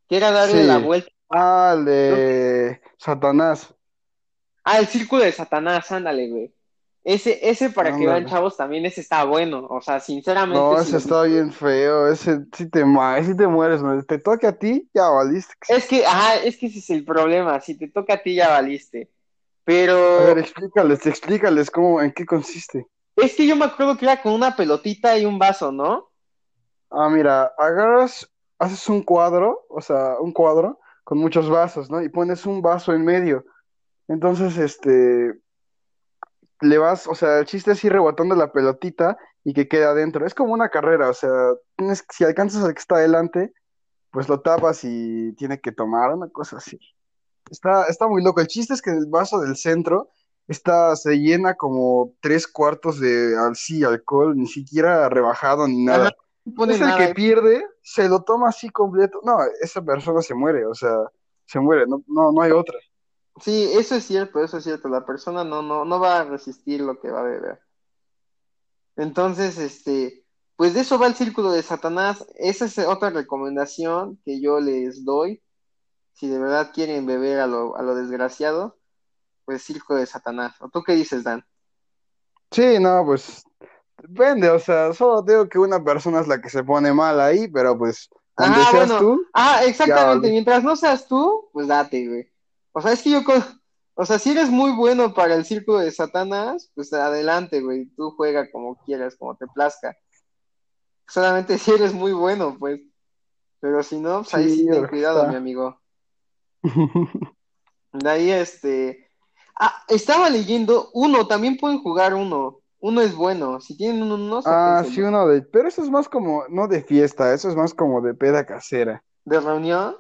[SPEAKER 1] Que era darle la vuelta.
[SPEAKER 2] Ah, de Satanás.
[SPEAKER 1] Ah, el círculo de Satanás, ándale, güey. Ese, ese para que vean, chavos, también ese está bueno. O sea, sinceramente,
[SPEAKER 2] No,
[SPEAKER 1] si
[SPEAKER 2] ese está bien feo. Ese sí te, sí te mueres. Te toque a ti, ya valiste.
[SPEAKER 1] Es que, ajá, es que ese es el problema. Si te toca a ti, ya valiste.
[SPEAKER 2] A
[SPEAKER 1] Pero
[SPEAKER 2] ver, explícales, explícales cómo, en qué consiste.
[SPEAKER 1] es que yo me acuerdo que era con una pelotita y un vaso, ¿no?
[SPEAKER 2] Ah, mira, agarras, haces un cuadro, o sea, un cuadro con muchos vasos, ¿no? Y pones un vaso en medio. Entonces, este, le vas, o sea, el chiste es ir rebotando la pelotita y que quede adentro. Es como una carrera, o sea, tienes, si alcanzas al que está adelante, pues lo tapas y tiene que tomar una cosa así. Está, está muy loco. El chiste es que el vaso del centro está, se llena como tres cuartos de alcohol, ni siquiera rebajado ni nada.
[SPEAKER 1] No
[SPEAKER 2] Es el
[SPEAKER 1] nada.
[SPEAKER 2] que pierde, se lo toma así completo. No, esa persona se muere, o sea, se muere, no, no, no hay otra.
[SPEAKER 1] Sí, eso es cierto, eso es cierto. La persona no, no, no va a resistir lo que va a beber. Entonces, este, pues de eso va el círculo de Satanás. Esa es otra recomendación que yo les doy. Si de verdad quieren beber a lo, a lo desgraciado, pues círculo de Satanás. ¿O tú qué dices, Dan?
[SPEAKER 2] Sí, no, pues depende, o sea, solo digo que una persona es la que se pone mal ahí, pero pues
[SPEAKER 1] Ah,
[SPEAKER 2] seas
[SPEAKER 1] bueno.
[SPEAKER 2] tú,
[SPEAKER 1] Ah, exactamente. Mientras no seas tú, pues date, güey. O sea, es que yo, o sea, si eres muy bueno para el círculo de Satanás, pues adelante, güey. Tú juega como quieras, como te plazca. Solamente si eres muy bueno, pues. Pero si no, pues ahí sí ten cuidado, mi amigo. De ahí, este. Ah, estaba leyendo uno, también pueden jugar uno. Uno es bueno. Si tienen un uno,
[SPEAKER 2] Ah,
[SPEAKER 1] sáquenselo.
[SPEAKER 2] sí, uno de, pero eso es más como, no de fiesta, eso es más como de peda casera.
[SPEAKER 1] De reunión.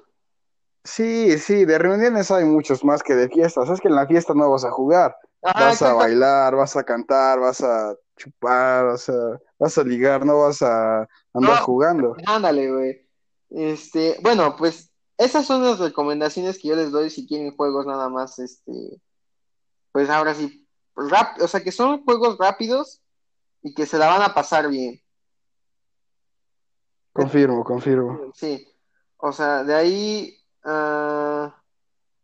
[SPEAKER 2] Sí, sí, de reuniones hay muchos más que de fiestas. Es que en la fiesta no vas a jugar,
[SPEAKER 1] Ajá,
[SPEAKER 2] vas a bailar, vas a cantar, vas a chupar, vas a, vas a ligar, no vas a andar
[SPEAKER 1] No,
[SPEAKER 2] jugando.
[SPEAKER 1] ándale, güey. Este, bueno, pues esas son las recomendaciones que yo les doy si quieren juegos nada más, este, pues ahora sí, rap, o sea, que son juegos rápidos y que se la van a pasar bien.
[SPEAKER 2] Confirmo, confirmo.
[SPEAKER 1] Sí, o sea, de ahí, ah,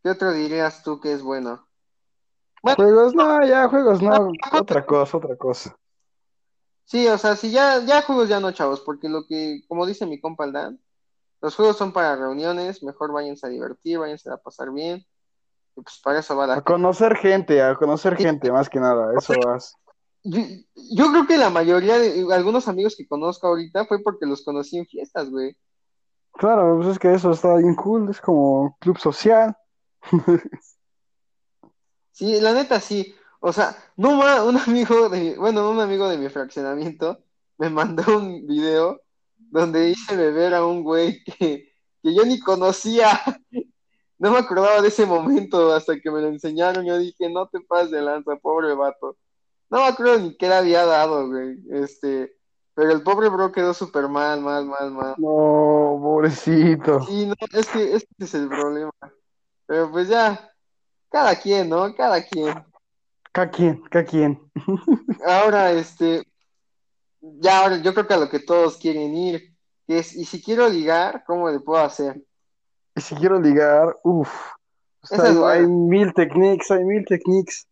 [SPEAKER 1] ¿qué otro dirías tú que es bueno? Bueno,
[SPEAKER 2] Juegos, no, ya, juegos, no,
[SPEAKER 1] ah,
[SPEAKER 2] otra cosa, otra cosa.
[SPEAKER 1] sí, o sea, si ya, ya juegos ya no, chavos, porque lo que, como dice mi compa el Dan, los juegos son para reuniones, mejor váyanse a divertir, váyanse a pasar bien, y pues para eso va la
[SPEAKER 2] A conocer gente, a conocer gente, más que nada, eso vas.
[SPEAKER 1] Yo, yo creo que la mayoría de algunos amigos que conozco ahorita fue porque los conocí en fiestas, güey.
[SPEAKER 2] Claro, pues es que eso está bien cool, es como club social.
[SPEAKER 1] Sí, la neta sí. O sea, no un amigo de, bueno, un amigo de mi fraccionamiento me mandó un video donde hice beber a un güey que, que yo ni conocía. No me acordaba de ese momento hasta que me lo enseñaron. Yo dije, no te pases de lanza, pobre vato. No me acuerdo ni qué le había dado, güey. Este, pero el pobre bro quedó súper mal, mal, mal, mal.
[SPEAKER 2] No, pobrecito.
[SPEAKER 1] Sí, no, es que ese es el problema. Pero pues ya, cada quien, ¿no? Cada quien.
[SPEAKER 2] Cada quien, cada quien.
[SPEAKER 1] Ahora, este, ya ahora yo creo que a lo que todos quieren ir, que es, y si quiero ligar, ¿cómo le puedo hacer?
[SPEAKER 2] Y si quiero ligar, uff,
[SPEAKER 1] Esa es buena.
[SPEAKER 2] hay mil techniques, hay mil techniques.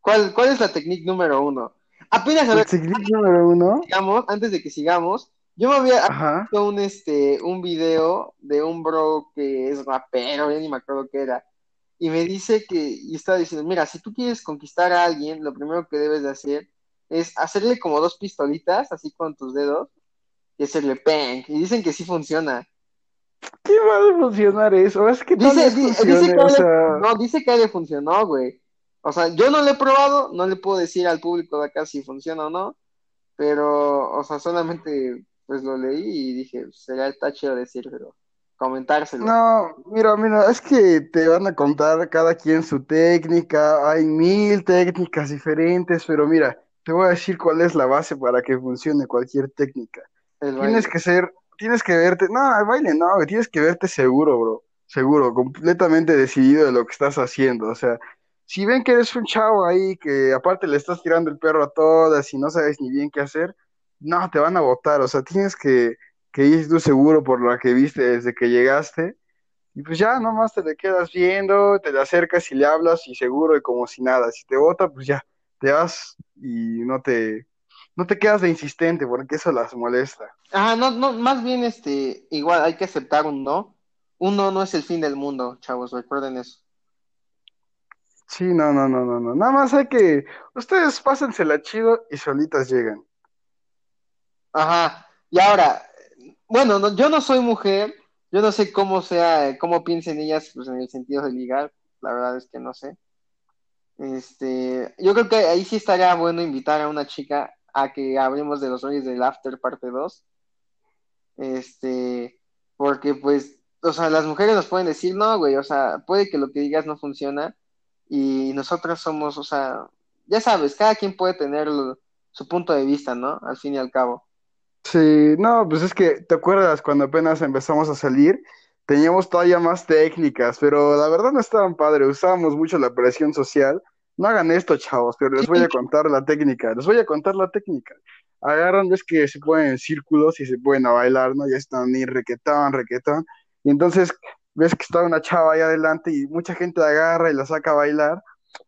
[SPEAKER 1] ¿Cuál, cuál es la técnica número uno? Apenas, a ver,
[SPEAKER 2] technique número uno,
[SPEAKER 1] sigamos, antes de que sigamos, yo me había
[SPEAKER 2] ajá,
[SPEAKER 1] visto un, este, un video de un bro que es rapero, ya ni me acuerdo qué era, y me dice que, y estaba diciendo, mira, si tú quieres conquistar a alguien, lo primero que debes de hacer es hacerle como dos pistolitas, así con tus dedos, y hacerle bang, y dicen que sí funciona.
[SPEAKER 2] ¿qué va a funcionar eso? Es que
[SPEAKER 1] Dice, dice que
[SPEAKER 2] o sea,
[SPEAKER 1] no, dice que le funcionó, güey. O sea, yo no lo he probado, no le puedo decir al público de acá si funciona o no, pero, o sea, solamente pues lo leí y dije, sería está chido decírselo. comentárselo.
[SPEAKER 2] No, mira, mira, es que te van a contar cada quien su técnica, hay mil técnicas diferentes, pero mira, te voy a decir cuál es la base para que funcione cualquier técnica.
[SPEAKER 1] El
[SPEAKER 2] Tienes
[SPEAKER 1] baile.
[SPEAKER 2] que ser, tienes que verte, no, el baile no, tienes que verte seguro, bro, seguro, completamente decidido de lo que estás haciendo, o sea, si ven que eres un chavo ahí que aparte le estás tirando el perro a todas y no sabes ni bien qué hacer, no, te van a botar, o sea, tienes que, que ir seguro por lo que viste desde que llegaste y pues ya, nomás te le quedas viendo, te le acercas y le hablas y seguro y como si nada, si te bota, pues ya, te vas y no te, no te quedas de insistente porque eso las molesta.
[SPEAKER 1] Ajá, no, no, más bien, este, igual hay que aceptar un no. Un no no es el fin del mundo, chavos, recuerden eso.
[SPEAKER 2] Sí, no, no, no, no, no. Nada más hay que. Ustedes pásensela chido y solitas llegan.
[SPEAKER 1] Ajá, y ahora, bueno, no- yo no soy mujer, yo no sé cómo sea, cómo piensen ellas, pues en el sentido de ligar, la verdad es que no sé. Este, yo creo que ahí sí estaría bueno invitar a una chica a que hablemos de los rollos del After parte 2. Este, porque pues, o sea, las mujeres nos pueden decir, no, güey, o sea, puede que lo que digas no funciona y nosotras somos, o sea, ya sabes, cada quien puede tener su punto de vista, ¿no? Al fin y al cabo.
[SPEAKER 2] Sí, no, pues es que, ¿te acuerdas cuando apenas empezamos a salir? Teníamos todavía más técnicas, pero la verdad no estaban padres, usábamos mucho la presión social. No hagan esto, chavos, pero les voy a contar la técnica, les voy a contar la técnica. Agarran, ves que se ponen en círculos y se pueden a bailar, ¿no? Ya están ni requetón, requetón. Y entonces ves que está una chava ahí adelante y mucha gente la agarra y la saca a bailar.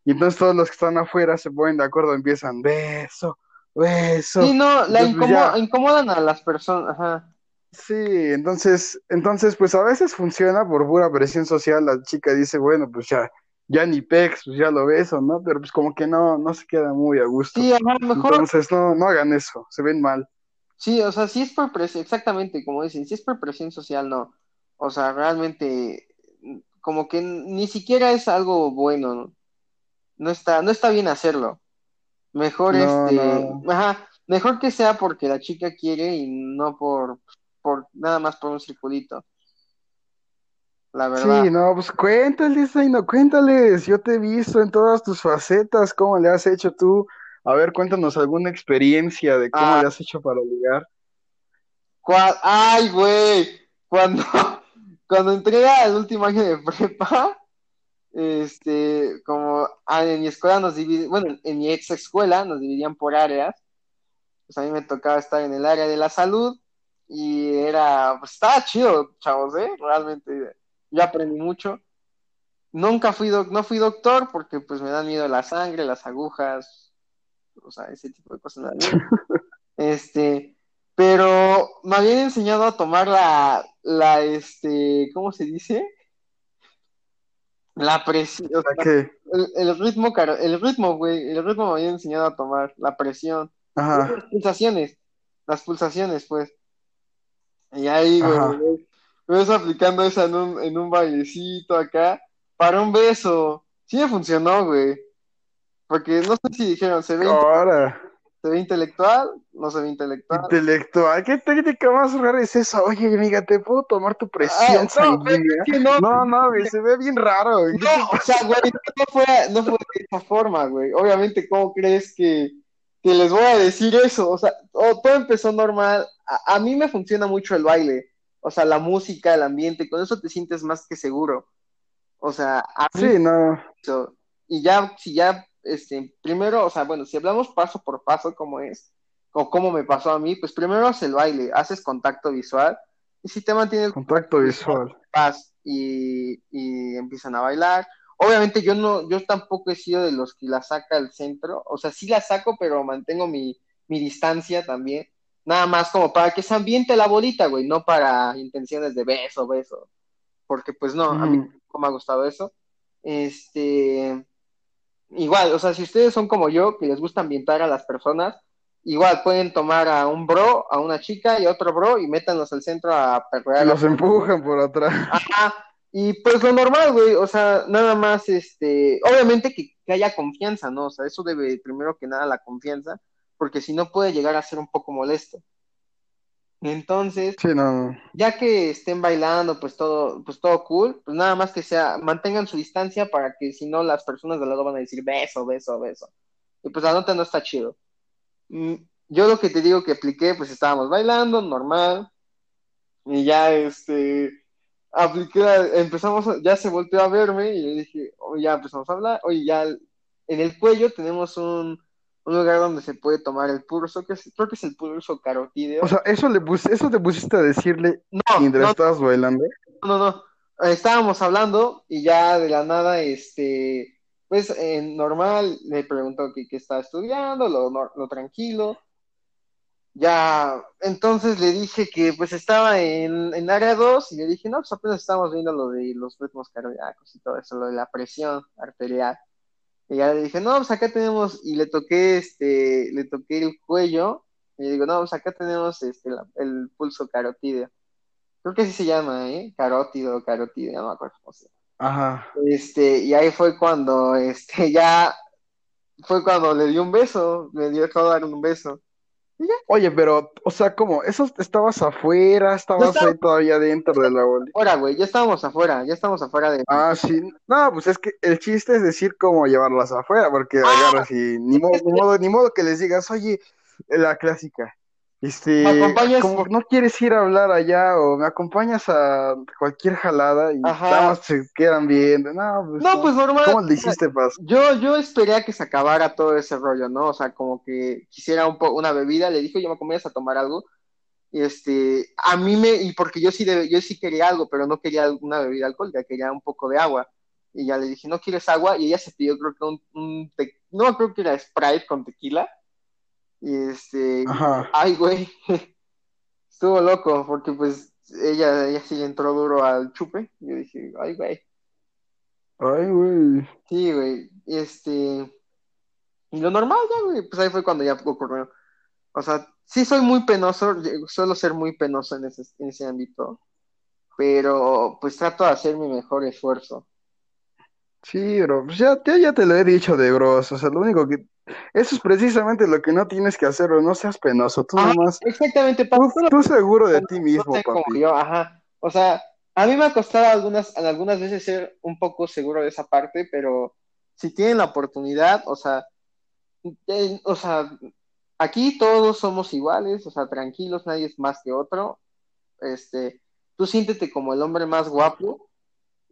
[SPEAKER 2] Y entonces todos los que están afuera se ponen de acuerdo, empiezan beso, beso.
[SPEAKER 1] Sí, no, la
[SPEAKER 2] Entonces, pues, ya.
[SPEAKER 1] incomodan a las personas, ajá.
[SPEAKER 2] Sí, entonces, entonces, pues a veces funciona por pura presión social. La chica dice, bueno, pues ya, ya ni pex, pues ya lo beso, ¿no? Pero pues como que no, no se queda muy a gusto.
[SPEAKER 1] Sí, ajá, mejor,
[SPEAKER 2] Entonces, no, no hagan eso, se ven mal.
[SPEAKER 1] sí, o sea, si es por presión, exactamente como dicen, si es por presión social, no. O sea, realmente, como que ni siquiera es algo bueno, ¿no? No está, no está bien hacerlo. Mejor
[SPEAKER 2] No,
[SPEAKER 1] este,
[SPEAKER 2] no.
[SPEAKER 1] ajá, mejor que sea porque la chica quiere y no por, por nada más por un circulito, la verdad.
[SPEAKER 2] Sí, no, pues cuéntales, no, cuéntales. Yo te he visto en todas tus facetas, cómo le has hecho tú. A ver, cuéntanos alguna experiencia de cómo
[SPEAKER 1] Ah.
[SPEAKER 2] le has hecho para ligar.
[SPEAKER 1] Cua- Ay, güey, cuando, cuando entré al último año de prepa, este, como ah, en mi escuela nos dividían, bueno, en mi ex escuela nos dividían por áreas, pues a mí me tocaba estar en el área de la salud y era, pues estaba chido, chavos, ¿eh? Realmente, yo aprendí mucho. Nunca fui, doc- no fui doctor porque pues me dan miedo la sangre, las agujas, o sea, ese tipo de cosas. Este, pero me habían enseñado a tomar la, la, este, ¿cómo se dice? La presión, o sea, el, el ritmo, el ritmo, güey, el ritmo me habían enseñado a tomar, la presión,
[SPEAKER 2] Ajá,
[SPEAKER 1] las pulsaciones, las pulsaciones, pues. Y ahí, güey, me ves aplicando esa en un, en un bailecito acá, para un beso. Sí me funcionó, güey. Porque no sé si dijeron, ¿se ve,
[SPEAKER 2] ahora.
[SPEAKER 1] Se ve intelectual? No se ve intelectual.
[SPEAKER 2] Intelectual, ¿qué técnica más rara es esa? Oye, amiga, ¿te puedo tomar tu
[SPEAKER 1] Ah,
[SPEAKER 2] presión
[SPEAKER 1] no,
[SPEAKER 2] sanguínea?
[SPEAKER 1] es que no,
[SPEAKER 2] No, no, güey, se ve bien raro, güey. ¿Qué
[SPEAKER 1] No, o sea, güey, no fue, no fue de esa forma, güey. Obviamente, ¿cómo crees que, que les voy a decir eso? O sea, o- todo empezó normal. A, a mí me funciona mucho el baile. O sea, la música, el ambiente, con eso te sientes más que seguro. O sea, a mí
[SPEAKER 2] Sí, no.
[SPEAKER 1] eso. Y ya, si ya, este, primero, o sea, bueno, si hablamos paso por paso, cómo es, o cómo me pasó a mí, pues primero haces el baile, haces contacto visual, y si te mantienes
[SPEAKER 2] Contacto visual.
[SPEAKER 1] y, y empiezan a bailar. Obviamente yo no, yo tampoco he sido de los que la saca al centro, o sea, sí la saco, pero mantengo mi, mi distancia también, nada más como para que se ambiente la bolita, güey, no para intenciones de beso, beso, porque pues no, a mí
[SPEAKER 2] Ujú.
[SPEAKER 1] no me ha gustado eso. Este, igual, o sea, si ustedes son como yo, que les gusta ambientar a las personas, igual pueden tomar a un bro, a una chica y a otro bro y métanlos al centro a perrear.
[SPEAKER 2] Los empujan por atrás.
[SPEAKER 1] Ajá, y pues lo normal, güey, o sea, nada más, este, obviamente que, que haya confianza, ¿no? O sea, eso debe primero que nada la confianza, porque si no puede llegar a ser un poco molesto. Entonces,
[SPEAKER 2] Sí, no.
[SPEAKER 1] ya que estén bailando, pues todo, pues todo cool, pues nada más que sea, mantengan su distancia para que si no las personas de lado van a decir beso, beso, beso. Y pues la nota no está chido. Mm, Yo lo que te digo que apliqué, pues estábamos bailando, normal, y ya este, apliqué, empezamos, ya se volteó a verme y le dije, oye, ya empezamos a hablar, oye, ya en el cuello tenemos un, un lugar donde se puede tomar el pulso, que es- creo que es el pulso carotídeo.
[SPEAKER 2] O sea, eso le pus- eso te pusiste a decirle
[SPEAKER 1] no,
[SPEAKER 2] mientras
[SPEAKER 1] no,
[SPEAKER 2] estabas bailando.
[SPEAKER 1] no, no. Eh, Estábamos hablando y ya de la nada, este, pues en normal le preguntó que, que estaba estudiando, lo, lo tranquilo. Ya, entonces le dije que pues estaba en, en área 2 y le dije, no, pues apenas estábamos viendo lo de los ritmos cardíacos y todo eso, lo de la presión arterial. Y ya le dije, no, pues acá tenemos, y le toqué este, le toqué el cuello, y le digo, no, pues acá tenemos este, la- el pulso carotídeo. Creo que así se llama, ¿eh? Carótido, carotídeo, no me acuerdo cómo se llama.
[SPEAKER 2] Ajá.
[SPEAKER 1] Este, y ahí fue cuando, este, ya, fue cuando le di un beso, me dejó dar un beso.
[SPEAKER 2] Oye, pero, o sea, ¿cómo? ¿Eso estabas afuera? ¿Estabas
[SPEAKER 1] estaba-
[SPEAKER 2] ahí todavía dentro de la bola?
[SPEAKER 1] Ahora, güey, ya estábamos afuera, ya estamos afuera de...
[SPEAKER 2] Ah, sí. No, pues es que el chiste es decir cómo llevarlas afuera, porque
[SPEAKER 1] Ah,
[SPEAKER 2] agarras y ni modo, ni modo, ni modo que les digas, oye, la clásica, este,
[SPEAKER 1] ¿Me acompañas?
[SPEAKER 2] como no quieres ir a hablar allá o me acompañas a cualquier jalada y
[SPEAKER 1] Ajá.
[SPEAKER 2] nada más se quedan viendo. No, pues,
[SPEAKER 1] No, pues normal.
[SPEAKER 2] ¿cómo le hiciste, Paz?
[SPEAKER 1] Yo, yo esperé a que se acabara todo ese rollo, ¿no? O sea, como que quisiera un po una bebida, le dije, yo me acompañas a tomar algo. Y este, a mí me, y porque yo sí, de- yo sí quería algo, pero no quería una bebida alcohólica, quería un poco de agua. Y ya le dije, ¿no quieres agua? Y ella se pidió, creo que un, un te- no, creo que era Sprite con tequila. Y este,
[SPEAKER 2] Ajá.
[SPEAKER 1] ay, güey, estuvo loco, porque pues ella, ella sí entró duro al chupe. Y yo dije, ay, güey.
[SPEAKER 2] Ay, güey.
[SPEAKER 1] Sí, güey, este, y lo normal ya, güey, pues ahí fue cuando ya ocurrió. O sea, sí soy muy penoso, suelo ser muy penoso en ese, en ese ámbito, pero pues trato de hacer mi mejor esfuerzo.
[SPEAKER 2] Sí, bro, pues ya, ya, ya te lo he dicho de bros, o sea, lo único que, eso es precisamente lo que no tienes que hacer, bro, no seas penoso, tú nomás,
[SPEAKER 1] exactamente,
[SPEAKER 2] tú,
[SPEAKER 1] Pablo,
[SPEAKER 2] tú seguro de ti mismo,
[SPEAKER 1] como
[SPEAKER 2] papi.
[SPEAKER 1] yo, ajá. O sea, a mí me ha costado algunas, algunas veces ser un poco seguro de esa parte, pero si tienen la oportunidad, o sea, eh, o sea, aquí todos somos iguales, o sea, tranquilos, nadie es más que otro. Este, tú siéntete como el hombre más guapo.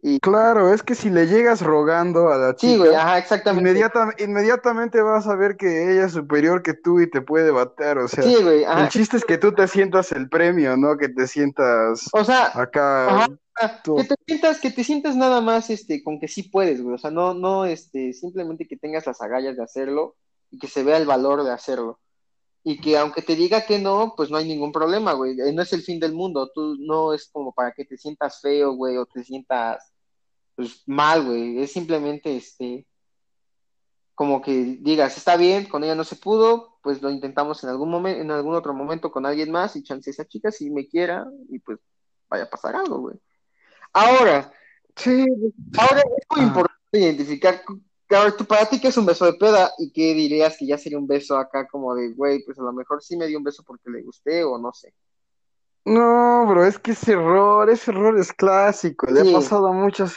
[SPEAKER 1] Y
[SPEAKER 2] Claro, es que si le llegas rogando a la
[SPEAKER 1] sí, güey,
[SPEAKER 2] chica,
[SPEAKER 1] ajá, exactamente.
[SPEAKER 2] inmediata- inmediatamente vas a ver que ella es superior que tú y te puede bater, o sea,
[SPEAKER 1] Sí, güey,
[SPEAKER 2] el chiste es que tú te sientas el premio, ¿no? Que te sientas
[SPEAKER 1] O sea,
[SPEAKER 2] acá,
[SPEAKER 1] ajá,
[SPEAKER 2] tú-
[SPEAKER 1] que te sientas, que te sientas nada más este, con que sí puedes, güey. O sea, no, no, este, simplemente que tengas las agallas de hacerlo y que se vea el valor de hacerlo. Y que aunque te diga que no, pues no hay ningún problema, güey. Eh, No es el fin del mundo. Tú no es como para que te sientas feo, güey, o te sientas pues mal, güey. Es simplemente este como que digas, está bien, con ella no se pudo, pues lo intentamos en algún momento, en algún otro momento con alguien más y chance esa chica si me quiera y pues vaya a pasar algo, güey. Ahora,
[SPEAKER 2] sí,
[SPEAKER 1] ahora es muy
[SPEAKER 2] Ah.
[SPEAKER 1] importante identificar, ver, tú para ti qué es un beso de peda y qué dirías que ya sería un beso acá como de, güey, pues a lo mejor sí me dio un beso porque le gusté o no sé.
[SPEAKER 2] No, bro, es que ese error, ese error es clásico, le
[SPEAKER 1] Sí.
[SPEAKER 2] ha pasado a muchas.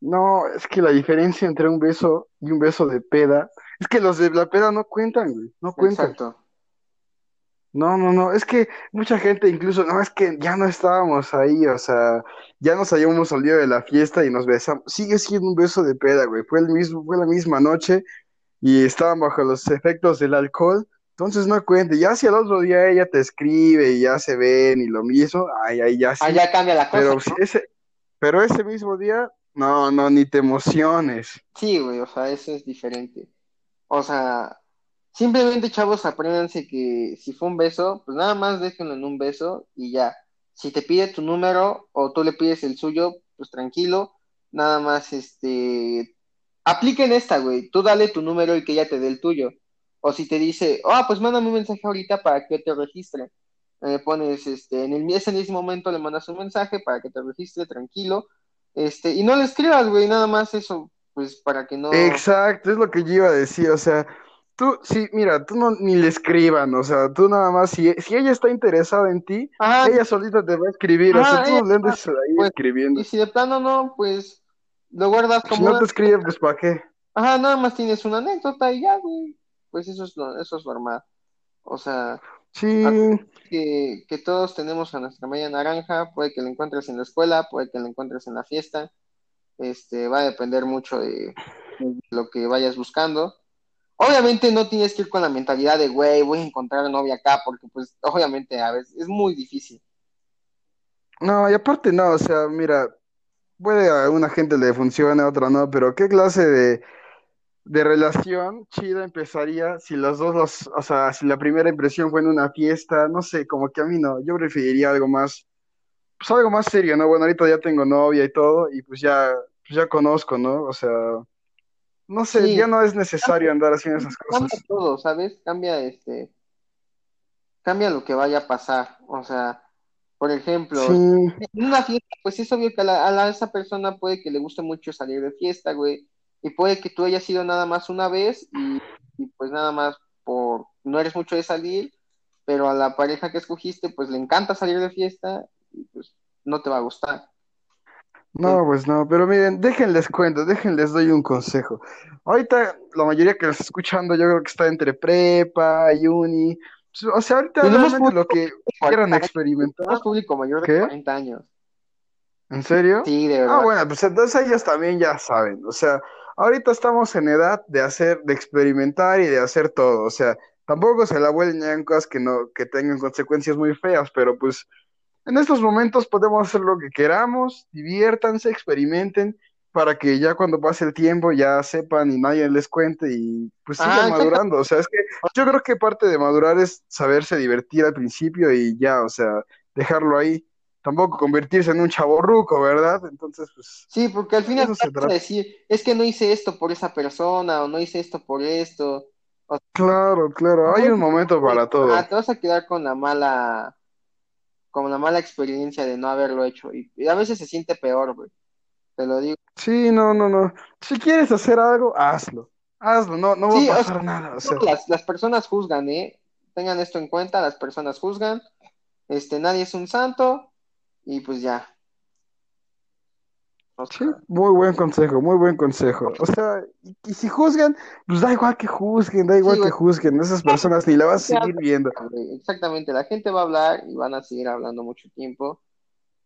[SPEAKER 2] No, es que la diferencia entre un beso y un beso de peda, es que los de la peda no cuentan, güey, no cuentan.
[SPEAKER 1] Exacto.
[SPEAKER 2] No, no, no, es que mucha gente incluso, no, es que ya no estábamos ahí, o sea, ya nos habíamos salido de la fiesta y nos besamos. Sigue siendo un beso de peda, güey, fue el mismo, fue la misma noche y estaban bajo los efectos del alcohol, entonces no cuente. Ya si al otro día ella te escribe y ya se ven y lo mismo, ay, ahí ya sí.
[SPEAKER 1] Ah, ya cambia la cosa,
[SPEAKER 2] Pero
[SPEAKER 1] ¿no?
[SPEAKER 2] si ese, pero ese mismo día, no, no, ni te emociones.
[SPEAKER 1] Sí, güey, o sea, eso es diferente. O sea, simplemente, chavos, apréndanse que si fue un beso, pues nada más déjenlo en un beso y ya. Si te pide tu número o tú le pides el suyo, pues tranquilo, nada más, este, apliquen esta, güey. Tú dale tu número y que ella te dé el tuyo. O si te dice, ah, pues mándame un mensaje ahorita para que te registre. Le pones, este, en el, ese mismo momento le mandas un mensaje para que te registre, tranquilo. Este, y no le escribas, güey, nada más eso, pues para que no.
[SPEAKER 2] Exacto, es lo que yo iba a decir, o sea, Tú, sí, mira, tú no ni le escriban, o sea, tú nada más, si, si ella está interesada en ti,
[SPEAKER 1] Ajá,
[SPEAKER 2] ella solita te va a escribir, o sea, tú no le andes ahí
[SPEAKER 1] pues,
[SPEAKER 2] escribiendo.
[SPEAKER 1] y si de plano no, pues lo guardas
[SPEAKER 2] Si
[SPEAKER 1] como
[SPEAKER 2] no
[SPEAKER 1] una...
[SPEAKER 2] te escribe, pues ¿para qué?
[SPEAKER 1] Ajá, nada más tienes una anécdota y ya, güey. Pues eso es, eso es normal. O sea,
[SPEAKER 2] Sí,
[SPEAKER 1] que, que todos tenemos a nuestra media naranja, puede que la encuentres en la escuela, puede que la encuentres en la fiesta, este, va a depender mucho de, de lo que vayas buscando. Obviamente no tienes que ir con la mentalidad de, güey, voy a encontrar novia acá, porque pues obviamente a veces es muy difícil.
[SPEAKER 2] no, y aparte no, o sea, mira, puede a una gente le funcione, a otra no, pero ¿qué clase de, de relación chida empezaría si los dos, los, o sea, si la primera impresión fue en una fiesta, no sé, como que a mí no, yo preferiría algo más, pues algo más serio, ¿no? Bueno, ahorita ya tengo novia y todo, y pues ya, pues ya conozco, ¿no? O sea, no sé,
[SPEAKER 1] Sí,
[SPEAKER 2] ya no es necesario andar haciendo esas
[SPEAKER 1] cambia
[SPEAKER 2] cosas.
[SPEAKER 1] todo, ¿sabes? Cambia este, cambia lo que vaya a pasar. O sea, por ejemplo,
[SPEAKER 2] Sí,
[SPEAKER 1] en una fiesta, pues es obvio que a, la- a la- esa persona puede que le guste mucho salir de fiesta, güey, y puede que tú hayas ido nada más una vez y, y, pues nada más por, no eres mucho de salir, pero a la pareja que escogiste, pues le encanta salir de fiesta y pues no te va a gustar.
[SPEAKER 2] No, pues no, pero miren, déjenles cuento, déjenles doy un consejo. Ahorita la mayoría que está escuchando, yo creo que está entre prepa y uni. Pues, O sea, ahorita
[SPEAKER 1] tenemos
[SPEAKER 2] realmente lo que quieran
[SPEAKER 1] 40 años,
[SPEAKER 2] experimentar,
[SPEAKER 1] tenemos público mayor de
[SPEAKER 2] ¿qué?
[SPEAKER 1] 40 años.
[SPEAKER 2] ¿En serio?
[SPEAKER 1] Sí, de
[SPEAKER 2] Ah,
[SPEAKER 1] verdad.
[SPEAKER 2] bueno, pues entonces ellos también ya saben. O sea, ahorita estamos en edad de hacer, de experimentar y de hacer todo. O sea, tampoco se la vuelven cosas que no, que tengan consecuencias muy feas, pero pues en estos momentos podemos hacer lo que queramos, diviértanse, experimenten, para que ya cuando pase el tiempo ya sepan y nadie les cuente y pues
[SPEAKER 1] Ajá,
[SPEAKER 2] sigan madurando. O sea, es que yo creo que parte de madurar es saberse divertir al principio y ya, o sea, dejarlo ahí. Tampoco convertirse en un chavorruco, ¿verdad? Entonces, pues,
[SPEAKER 1] Sí, porque al
[SPEAKER 2] de
[SPEAKER 1] final
[SPEAKER 2] se
[SPEAKER 1] vas a
[SPEAKER 2] trata.
[SPEAKER 1] decir, es que no hice esto por esa persona o no hice esto por esto. O
[SPEAKER 2] Claro, claro, hay un momento para
[SPEAKER 1] ah,
[SPEAKER 2] todo.
[SPEAKER 1] te vas a quedar con la mala, con la mala experiencia de no haberlo hecho. Y, y a veces se siente peor, güey. Te lo digo.
[SPEAKER 2] Sí, no, no, no. Si quieres hacer algo, hazlo. Hazlo, no, no va a
[SPEAKER 1] Sí, o sea,
[SPEAKER 2] pasar nada. O sea,
[SPEAKER 1] las, las personas juzgan, ¿eh? Tengan esto en cuenta, las personas juzgan. Este, nadie es un santo y pues ya. O
[SPEAKER 2] sí, muy buen consejo, muy buen consejo. O sea, y, y si juzgan, pues da igual que juzguen, da
[SPEAKER 1] sí,
[SPEAKER 2] igual que juzguen. Esas personas ni la vas a seguir viendo.
[SPEAKER 1] Exactamente, la gente va a hablar y van a seguir hablando mucho tiempo.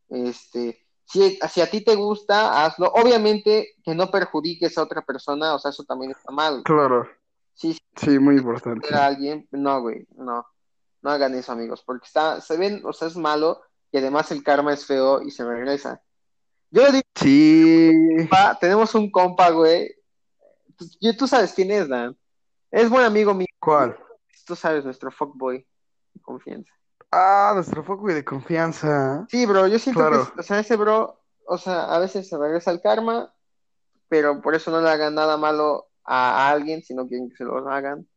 [SPEAKER 1] Este, si, si a ti te gusta, hazlo. Obviamente que no perjudiques a otra persona, o sea, eso también está mal.
[SPEAKER 2] Claro,
[SPEAKER 1] Si
[SPEAKER 2] sí, muy
[SPEAKER 1] a
[SPEAKER 2] importante.
[SPEAKER 1] alguien, no, güey, no, no hagan eso, amigos, porque está, se ven, o sea, es malo y además el karma es feo y se regresa. Yo le digo,
[SPEAKER 2] Sí,
[SPEAKER 1] pa, tenemos un compa, güey, tú, yo- tú sabes quién es, Dan. Es buen amigo mío,
[SPEAKER 2] ¿cuál?
[SPEAKER 1] tú sabes, nuestro fuckboy de confianza.
[SPEAKER 2] Ah, nuestro foco de confianza.
[SPEAKER 1] Sí, bro, yo siento que,
[SPEAKER 2] Claro.
[SPEAKER 1] es- o sea, ese bro, o sea, a veces se regresa el karma, pero por eso no le hagan nada malo a, alguien, si no quieren que se lo hagan.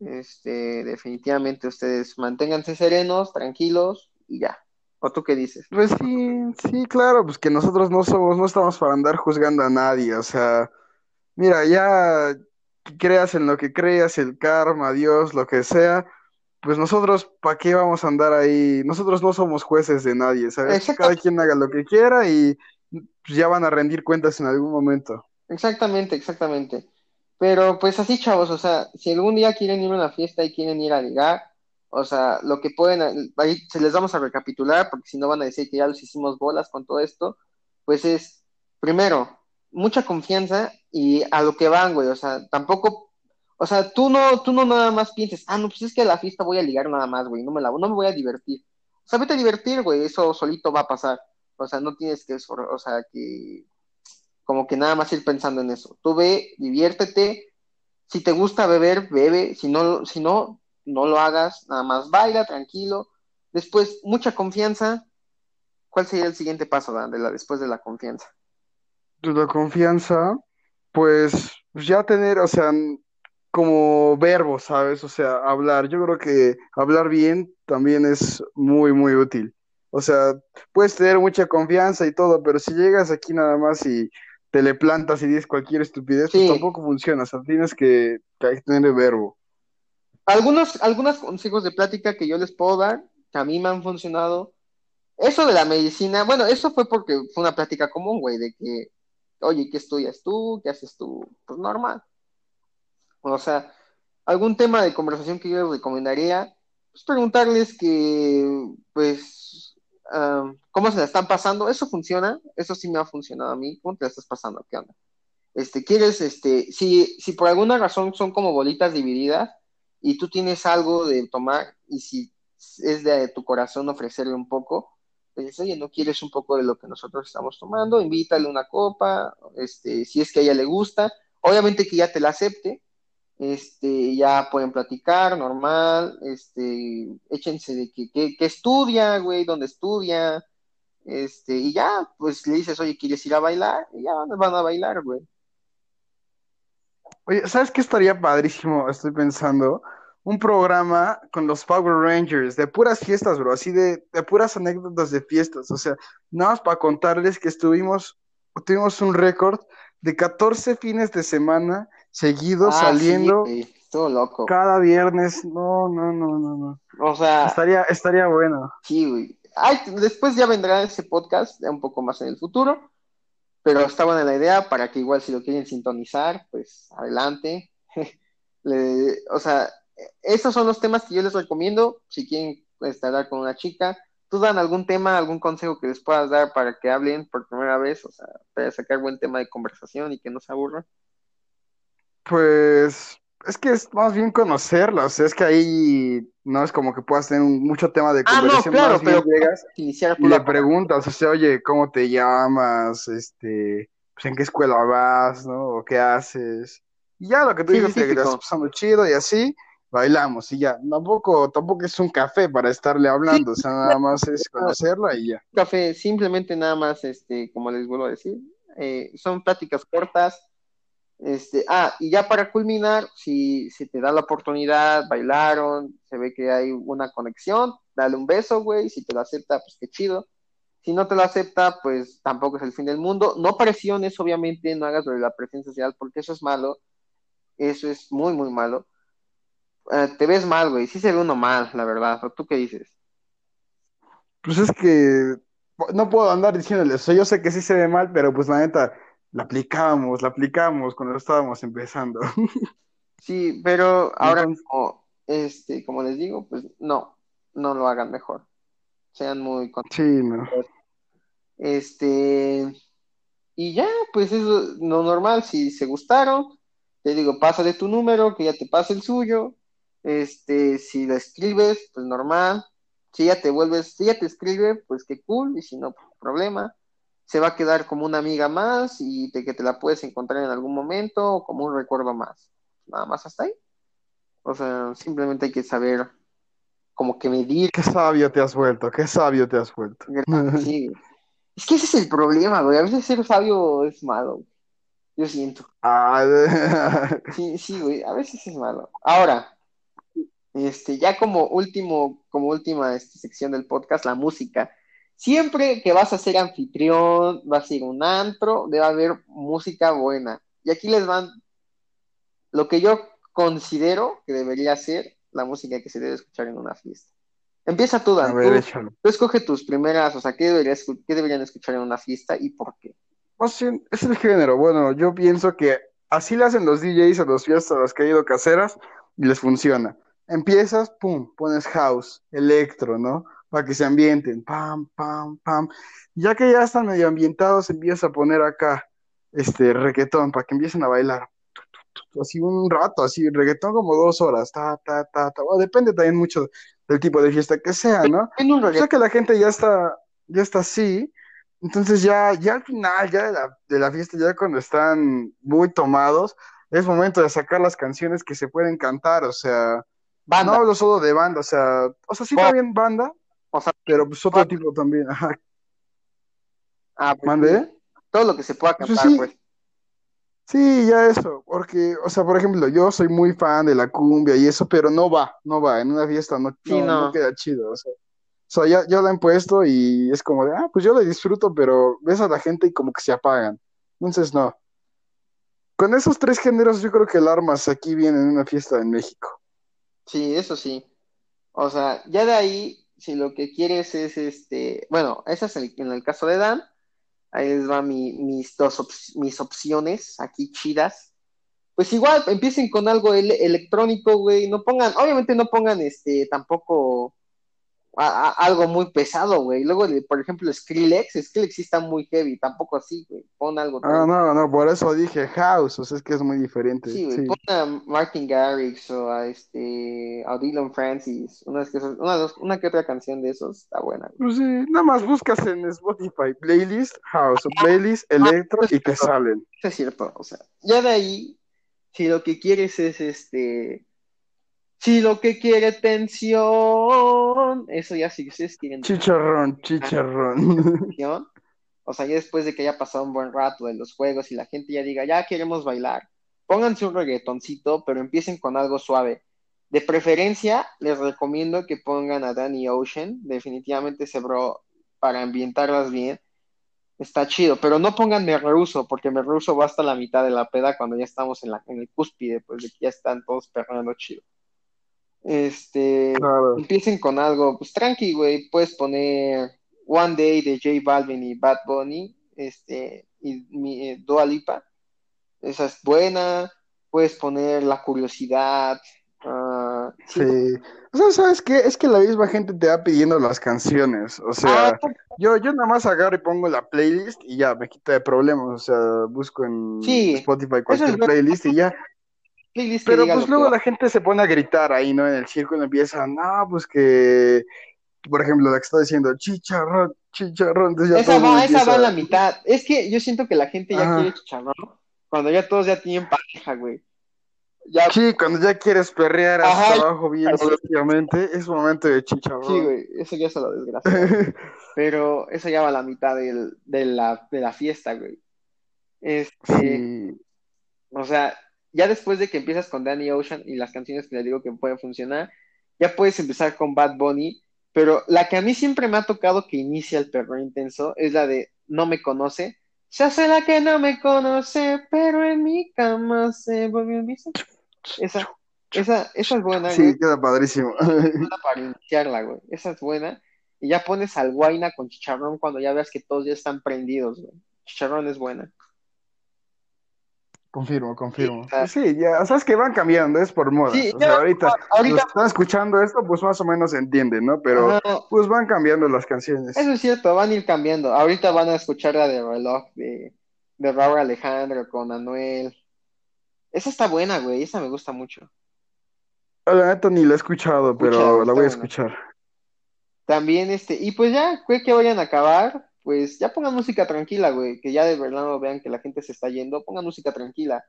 [SPEAKER 1] Este, definitivamente ustedes manténganse serenos, tranquilos y ya. ¿O tú qué dices?
[SPEAKER 2] Pues sí, sí, claro, pues que nosotros no somos, no estamos para andar juzgando a nadie, o sea, mira, ya creas en lo que creas, el karma, Dios, lo que sea, pues nosotros, ¿para qué vamos a andar ahí? Nosotros no somos jueces de nadie, ¿sabes? Que cada quien haga lo que quiera y pues, ya van a rendir cuentas en algún momento.
[SPEAKER 1] exactamente, exactamente. Pero pues así, chavos, o sea, si algún día quieren ir a una fiesta y quieren ir a ligar, o sea, lo que pueden, ahí se les vamos a recapitular, porque si no van a decir que ya los hicimos bolas con todo esto, pues es, primero, mucha confianza y a lo que van, güey, o sea, tampoco, o sea, tú no, tú no nada más pienses, ah, no, pues es que a la fiesta voy a ligar nada más, güey, no me la, no me voy a divertir. O sea, vete a divertir, güey, eso solito va a pasar. O sea, no tienes que, o sea, que como que nada más ir pensando en eso. Tú ve, diviértete. Si te gusta beber, bebe. Si no, si no, no lo hagas. Nada más baila, tranquilo. Después, mucha confianza. ¿Cuál sería el siguiente paso, Dan, de la, después de la confianza?
[SPEAKER 2] Pues la confianza, pues ya tener, o sea, como verbo, ¿sabes? O sea, hablar. Yo creo que hablar bien también es muy, muy útil. O sea, puedes tener mucha confianza y todo, pero si llegas aquí nada más y te le plantas y dices cualquier estupidez,
[SPEAKER 1] Sí.
[SPEAKER 2] pues tampoco funciona, o sea, tienes que, que tener el verbo.
[SPEAKER 1] Algunos, algunos consejos de plática que yo les puedo dar, que a mí me han funcionado. Eso de la medicina, bueno, eso fue porque fue una plática común, güey, de que, oye, ¿qué estudias tú? ¿Qué haces tú? Pues normal. O sea, algún tema de conversación que yo les recomendaría, pues preguntarles que, pues, ah, cómo se la están pasando. Eso funciona, eso sí me ha funcionado a mí. ¿Cómo te la estás pasando? ¿Qué onda? Este, quieres, este, si, si por alguna razón son como bolitas divididas y tú tienes algo de tomar y si es de tu corazón ofrecerle un poco, pues oye, ¿no quieres un poco de lo que nosotros estamos tomando? Invítale una copa, este, si es que a ella le gusta, obviamente que ya te la acepte, este, ya pueden platicar normal, este, échense de que, que, que estudia, güey, dónde estudia, este, y ya, pues le dices, oye, ¿quieres ir a bailar? Y ya van a bailar, güey.
[SPEAKER 2] Oye, ¿sabes qué estaría padrísimo? Estoy pensando. Un programa con los Power Rangers, de puras fiestas, bro, así de, de puras anécdotas de fiestas. O sea, nada más para contarles que estuvimos, tuvimos un récord de 14 fines de semana seguidos
[SPEAKER 1] Ah, sí,
[SPEAKER 2] saliendo
[SPEAKER 1] güey, todo loco.
[SPEAKER 2] cada viernes. No, no, no, no, no.
[SPEAKER 1] O sea,
[SPEAKER 2] Estaría, estaría bueno.
[SPEAKER 1] sí, güey. Ay, después ya vendrá ese podcast, un poco más en el futuro, pero está buena la idea para que igual si lo quieren sintonizar, pues adelante. O sea, esos son los temas que yo les recomiendo si quieren este, hablar con una chica. ¿Tú dan algún tema, algún consejo que les puedas dar para que hablen por primera vez? O sea, para sacar buen tema de conversación y que no se aburran.
[SPEAKER 2] Pues es que es más bien conocerla, o sea, es que ahí no es como que puedas tener un- mucho tema de
[SPEAKER 1] Ah, no,
[SPEAKER 2] conversación,
[SPEAKER 1] claro,
[SPEAKER 2] más bien
[SPEAKER 1] pero
[SPEAKER 2] llegas
[SPEAKER 1] iniciar
[SPEAKER 2] y le preguntas, o sea, oye, ¿cómo te llamas? Este, pues en qué escuela vas, ¿no? ¿O qué haces? Y ya lo que tú
[SPEAKER 1] Sí,
[SPEAKER 2] dices, que te estás
[SPEAKER 1] típico.
[SPEAKER 2] pasando chido y así, bailamos y ya. Tampoco, tampoco es un café para estarle hablando, o sea, nada más es conocerla y ya.
[SPEAKER 1] café, simplemente nada más, este, como les vuelvo a decir, eh, son pláticas cortas. Este, ah, y ya para culminar, si, si te da la oportunidad, bailaron, se ve que hay una conexión, dale un beso, güey, si te lo acepta, pues qué chido. Si no te lo acepta, pues tampoco es el fin del mundo. No presiones, obviamente, no hagas lo de la presión social, porque eso es malo. Eso es muy, muy malo. Eh, te ves mal, güey. Sí se ve uno mal, la verdad. ¿O tú qué dices?
[SPEAKER 2] Pues es que no puedo andar diciéndoles, o yo sé que sí se ve mal, pero pues la neta, la aplicábamos, la aplicábamos cuando estábamos empezando.
[SPEAKER 1] Sí, pero ahora
[SPEAKER 2] Entonces-
[SPEAKER 1] como, este, como les digo, pues no, no lo hagan mejor. Sean muy con-
[SPEAKER 2] Sí, no.
[SPEAKER 1] este y ya, pues es lo normal, si se gustaron, te digo, pásale tu número, que ya te pase el suyo. Este, si lo escribes, pues normal. Si ya te vuelves, si ya te escribe, pues qué cool, y si no, pues, problema. Se va a quedar como una amiga más y de que te la puedes encontrar en algún momento o como un recuerdo más. Nada más hasta ahí. O sea, simplemente hay que saber como que medir.
[SPEAKER 2] Qué sabio te has vuelto, qué sabio te has vuelto.
[SPEAKER 1] Sí. Es que ese es el problema, güey. A veces ser sabio es malo. güey. Yo siento.
[SPEAKER 2] Ah,
[SPEAKER 1] Sí, sí, güey. A veces es malo. Ahora, este, ya como último, como última este, sección del podcast, la música. Siempre que vas a ser anfitrión, vas a ir a un antro, debe haber música buena. Y aquí les van lo que yo considero que debería ser la música que se debe escuchar en una fiesta. Empieza tú,
[SPEAKER 2] a
[SPEAKER 1] Dan.
[SPEAKER 2] ver,
[SPEAKER 1] Tú, tú escoge tus primeras, o sea, ¿qué deberías, qué deberían escuchar en una fiesta y por qué?
[SPEAKER 2] Más bien, es el género. Bueno, yo pienso que así le hacen los DJs a las fiestas a las que he ido caseras y les funciona. Empiezas, pum, pones house, electro, ¿no? Para que se ambienten, pam, pam, pam. Ya que ya están medio ambientados, empiezas a poner acá, este, reggaetón, para que empiecen a bailar. Así un rato, así, reggaetón como dos horas, ta, ta, ta, ta. Bueno, depende también mucho del tipo de fiesta que sea, ¿no? O sea que la gente ya está, ya está así, entonces ya, ya al final, ya de la, de la fiesta, ya cuando están muy tomados, es momento de sacar las canciones que se pueden cantar, o sea, no
[SPEAKER 1] banda,
[SPEAKER 2] hablo solo de banda, o sea, o sea, sí también banda,
[SPEAKER 1] o sea,
[SPEAKER 2] pero pues otro tipo también, ajá,
[SPEAKER 1] ah, pues,
[SPEAKER 2] ¿mande?
[SPEAKER 1] todo lo que se pueda
[SPEAKER 2] Pues
[SPEAKER 1] cantar,
[SPEAKER 2] sí.
[SPEAKER 1] pues.
[SPEAKER 2] Sí, ya eso, porque, o sea, por ejemplo, yo soy muy fan de la cumbia y eso, pero no va, no va, en una fiesta no,
[SPEAKER 1] Sí,
[SPEAKER 2] no, no
[SPEAKER 1] no.
[SPEAKER 2] queda chido, o sea, o sea, ya, ya la han puesto y es como de, ah, pues yo la disfruto, pero ves a la gente y como que se apagan. Entonces, no. Con esos tres géneros, yo creo que el armas aquí viene en una fiesta en México.
[SPEAKER 1] Sí, eso sí. O sea, ya de ahí, si lo que quieres es este, bueno, ese es el, en el caso de Dan, ahí les va mi- mis dos mis opciones aquí chidas. Pues igual empiecen con algo ele- electrónico, güey, no pongan, obviamente no pongan este tampoco a- a- algo muy pesado, güey. Luego, por ejemplo, Skrillex, Skrillex sí está muy heavy, tampoco así, güey. Pon algo
[SPEAKER 2] Ah,
[SPEAKER 1] tranqui.
[SPEAKER 2] no, no, por eso dije house, o sea, es que es muy diferente.
[SPEAKER 1] Sí, güey,
[SPEAKER 2] Sí.
[SPEAKER 1] pon a Martin Garrix o a este a Dylan Francis, unas que, una, dos- una que otra canción de esos está buena. güey.
[SPEAKER 2] Pues sí, nada más buscas en Spotify playlist house o playlist electro y te salen.
[SPEAKER 1] Es cierto, o sea, ya de ahí, si lo que quieres es este, si lo que quiere tensión, eso ya si ustedes quieren
[SPEAKER 2] Chicharrón, chicharrón.
[SPEAKER 1] tensión, o sea, ya después de que haya pasado un buen rato de los juegos y la gente ya diga, ya queremos bailar, pónganse un reggaetoncito, pero empiecen con algo suave. De preferencia, les recomiendo que pongan a Danny Ocean, definitivamente ese bro, para ambientarlas bien, está chido, pero no pongan Me Rehuso, porque Me Rehuso va hasta la mitad de la peda cuando ya estamos en, la, en el cúspide, pues de que ya están todos perreando chido. Este,
[SPEAKER 2] Claro.
[SPEAKER 1] empiecen con algo, pues tranqui, güey, puedes poner One Day de J Balvin y Bad Bunny, este, y mi, eh, Dua Lipa, esa es buena, puedes poner La Curiosidad, ah, sí,
[SPEAKER 2] Sí. O sea, ¿sabes qué? Es que la misma gente te va pidiendo las canciones. O
[SPEAKER 1] ah,
[SPEAKER 2] sea, yo, yo nada más agarro y pongo la playlist y ya me quita de problemas. O sea, busco en
[SPEAKER 1] Sí,
[SPEAKER 2] Spotify cualquier
[SPEAKER 1] es
[SPEAKER 2] playlist y ya.
[SPEAKER 1] Playlist
[SPEAKER 2] Pero pues luego la gente se pone a gritar ahí, ¿no? En el círculo empiezan, no, pues que, por ejemplo, la que está diciendo chicharrón, chicharrón.
[SPEAKER 1] Esa va, esa va en la mitad. Es que yo siento que la gente ya
[SPEAKER 2] Ajá.
[SPEAKER 1] quiere chicharrón cuando ya todos ya tienen pareja, güey. Ya,
[SPEAKER 2] Sí, cuando ya quieres perrear hasta abajo bien
[SPEAKER 1] Ajá.
[SPEAKER 2] suciamente, es momento de chicharrón.
[SPEAKER 1] sí, güey, eso ya se lo desgracia. Pero eso ya va a la mitad del- de la, de la fiesta, güey. Este,
[SPEAKER 2] Sí.
[SPEAKER 1] o sea, ya después de que empiezas con Danny Ocean y las canciones que le digo que pueden funcionar, ya puedes empezar con Bad Bunny, pero la que a mí siempre me ha tocado que inicia el perro intenso es la de No me conoce. Se hace la que no me conoce, pero en mi cama se volvió a vicio. Esa, esa, esa es buena, güey.
[SPEAKER 2] Sí, queda padrísimo.
[SPEAKER 1] para iniciarla, güey. Esa es buena. Y ya pones al guaina con chicharrón cuando ya veas que todos ya están prendidos, güey. Chicharrón es buena.
[SPEAKER 2] Confirmo, confirmo.
[SPEAKER 1] Sí, o sea-
[SPEAKER 2] ya, sabes que van cambiando, es por moda.
[SPEAKER 1] Sí,
[SPEAKER 2] o sea, ahorita,
[SPEAKER 1] ahorita-
[SPEAKER 2] los que están escuchando esto, pues más o menos se entiende, ¿no? Pero
[SPEAKER 1] Ajá,
[SPEAKER 2] pues van cambiando las canciones.
[SPEAKER 1] eso es cierto, van a ir cambiando. Ahorita van a escuchar la de reloj de, de Raúl Alejandro con Anuel. Esa está buena, güey. Esa me gusta mucho.
[SPEAKER 2] La neta ni la he escuchado, pero la voy a
[SPEAKER 1] buena.
[SPEAKER 2] escuchar.
[SPEAKER 1] También, este, y pues ya, güey, que vayan a acabar, pues ya pongan música tranquila, güey, que ya de verdad no vean que la gente se está yendo, pongan música tranquila.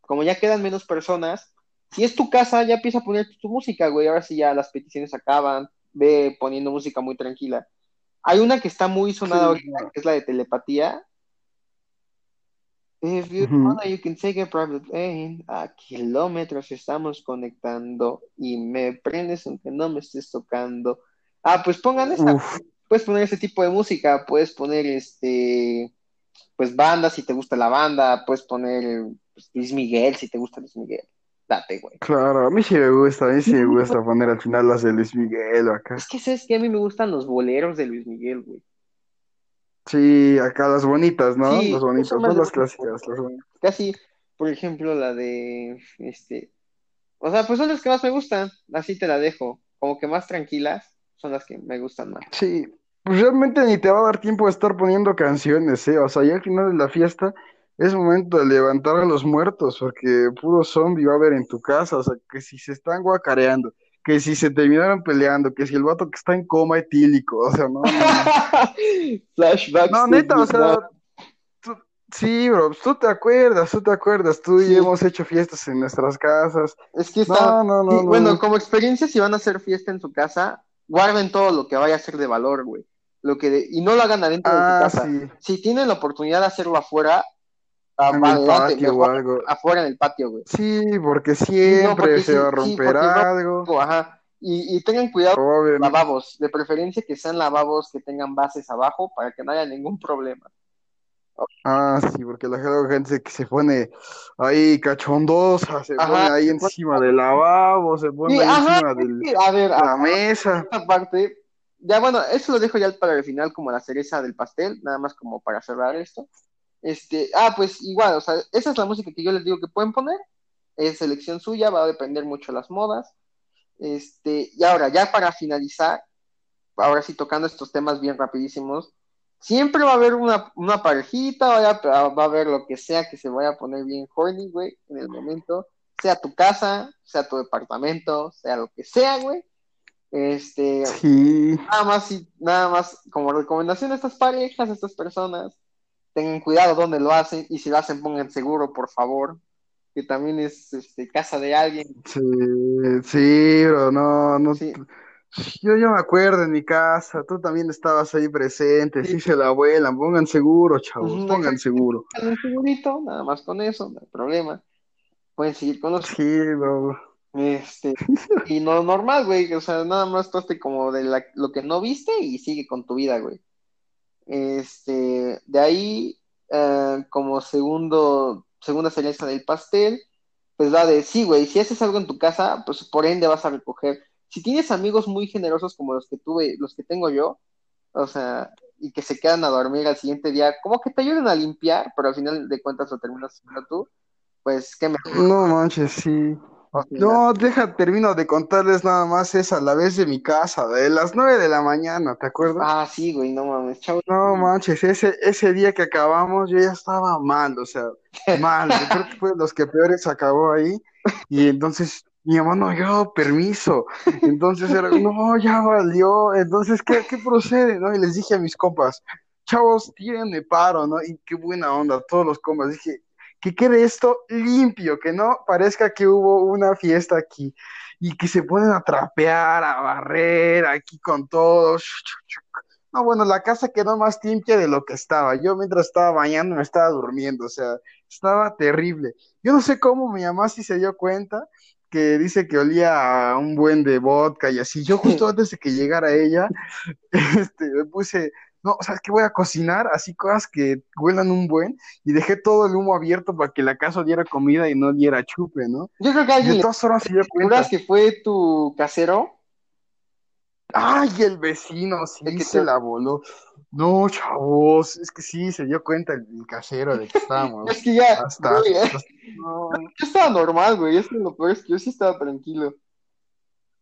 [SPEAKER 1] Como ya quedan menos personas, si es tu casa, ya empieza a poner tu música, güey, ahora sí ya las peticiones acaban, ve poniendo música muy tranquila. Hay una que está muy sonada
[SPEAKER 2] Sí,
[SPEAKER 1] ahorita, que es la de telepatía. If you wanna, you can take a private plane. A kilómetros estamos conectando y me prendes aunque no me estés tocando. Ah, pues pongan.
[SPEAKER 2] Uf,
[SPEAKER 1] Puedes poner ese tipo de música, puedes poner este, pues banda si te gusta la banda, puedes poner pues, Luis Miguel si te gusta Luis Miguel. Date, güey.
[SPEAKER 2] claro, a mí sí me gusta, a mí sí me gusta poner al final las de Luis Miguel o acá.
[SPEAKER 1] Es que sabes que a mí me gustan los boleros de Luis Miguel, güey.
[SPEAKER 2] Sí, acá las bonitas, ¿no?
[SPEAKER 1] Sí,
[SPEAKER 2] Las bonitas, no las clásicas, las bonitas.
[SPEAKER 1] Casi, por ejemplo, la de este, o sea, pues son las que más me gustan, así te la dejo, como que más tranquilas, son las que me gustan más.
[SPEAKER 2] Sí, pues realmente ni te va a dar tiempo de estar poniendo canciones, ¿eh? O sea, ya al final de la fiesta es momento de levantar a los muertos, porque puro zombie va a haber en tu casa, o sea, que si se están guacareando, que si se terminaron peleando, que si el vato que está en coma etílico, o sea, no, no, no.
[SPEAKER 1] Flashbacks
[SPEAKER 2] No, neta, o sea, tú- sí, bro, pues tú te acuerdas, tú te acuerdas, tú y
[SPEAKER 1] Sí.
[SPEAKER 2] hemos hecho fiestas en nuestras casas.
[SPEAKER 1] Es que está,
[SPEAKER 2] No, no, no, no.
[SPEAKER 1] bueno, como experiencia, si van a hacer fiesta en su casa, guarden todo lo que vaya a ser de valor, güey. Lo que de- y no lo hagan adentro de tu
[SPEAKER 2] Ah,
[SPEAKER 1] casa.
[SPEAKER 2] sí,
[SPEAKER 1] Si tienen la oportunidad de hacerlo afuera, ah,
[SPEAKER 2] el o algo.
[SPEAKER 1] afuera en el patio, güey.
[SPEAKER 2] Sí, porque
[SPEAKER 1] no,
[SPEAKER 2] siempre
[SPEAKER 1] porque
[SPEAKER 2] se
[SPEAKER 1] sí,
[SPEAKER 2] va a
[SPEAKER 1] sí,
[SPEAKER 2] romper
[SPEAKER 1] no-
[SPEAKER 2] algo.
[SPEAKER 1] Ajá. Y, y tengan cuidado con lavabos, de preferencia que sean lavabos que tengan bases abajo para que no haya ningún problema.
[SPEAKER 2] Ah, sí, porque la gente que se pone ahí cachondosa, se pone ahí encima del lavabo, se pone ahí
[SPEAKER 1] ajá,
[SPEAKER 2] encima de
[SPEAKER 1] que, a ver, a-
[SPEAKER 2] la mesa.
[SPEAKER 1] esta parte, ya bueno, eso lo dejo ya para el final como la cereza del pastel, nada más como para cerrar esto. Este, ah, pues igual, o sea, esa es la música que yo les digo que pueden poner, es elección suya, va a depender mucho de las modas. Este, y ahora, ya para finalizar, ahora sí tocando estos temas bien rapidísimos, siempre va a haber una, una parejita, vaya, va a haber lo que sea que se vaya a poner bien horny, güey, en el momento, sea tu casa, sea tu departamento, sea lo que sea, güey. Este,
[SPEAKER 2] Sí,
[SPEAKER 1] nada más, y, nada más como recomendación a estas parejas, a estas personas, tengan cuidado donde lo hacen y si lo hacen pongan seguro, por favor, que también es este, casa de alguien.
[SPEAKER 2] sí, sí, bro, no, no.
[SPEAKER 1] Sí,
[SPEAKER 2] Yo, yo me acuerdo en mi casa, tú también estabas ahí presente,
[SPEAKER 1] sí.
[SPEAKER 2] sí se la vuelan, pongan seguro, chavos, pongan seguro.
[SPEAKER 1] Pongan un segurito, nada más con eso, no hay problema. Pueden seguir con los
[SPEAKER 2] Sí, bro.
[SPEAKER 1] Este, y no normal, güey, o sea, nada más toste como de la- lo que no viste y sigue con tu vida, güey. Este, de ahí, eh, como segundo, segunda cereza del pastel, pues va de, sí, güey, si haces algo en tu casa, pues por ende vas a recoger. Si tienes amigos muy generosos como los que tuve, los que tengo yo, o sea, y que se quedan a dormir al siguiente día, como que te ayuden a limpiar, pero al final de cuentas lo terminas haciendo tú, pues qué mejor.
[SPEAKER 2] No manches, sí. No, deja, termino de contarles nada más esa, la vez de mi casa, de las nueve de la mañana, ¿te acuerdas?
[SPEAKER 1] ah, sí, güey, no mames, chao.
[SPEAKER 2] No manches, ese, ese día que acabamos yo ya estaba mal, o sea, mal, yo creo que fue de los que peores acabó ahí, y entonces mi mamá no dio permiso, entonces era, no, ya valió, entonces, ¿qué, qué procede? ¿no? Y les dije a mis compas, chavos, tírenme paro, ¿no? Y qué buena onda, todos los compas, dije, que quede esto limpio, que no parezca que hubo una fiesta aquí, y que se ponen a trapear, a barrer, aquí con todos. No, bueno, la casa quedó más limpia de lo que estaba. Yo mientras estaba bañando me estaba durmiendo, o sea, estaba terrible. Yo no sé cómo mi mamá sí se dio cuenta que dice que olía a un buen de vodka y así. Yo justo antes de que llegara ella, este, me puse, no, o sea, es que voy a cocinar así cosas que huelan un buen y dejé todo el humo abierto para que la casa diera comida y no diera chupe, ¿no?
[SPEAKER 1] Yo creo que alguien
[SPEAKER 2] de todas formas se
[SPEAKER 1] aseguras que fue tu casero,
[SPEAKER 2] Ay, el vecino sí
[SPEAKER 1] El que
[SPEAKER 2] se
[SPEAKER 1] te-
[SPEAKER 2] la voló. No, chavos, es que sí se dio cuenta el, el casero de que estábamos
[SPEAKER 1] es que ya,
[SPEAKER 2] hasta,
[SPEAKER 1] güey,
[SPEAKER 2] hasta- no,
[SPEAKER 1] yo estaba normal, güey, es que lo peor es que yo sí estaba tranquilo.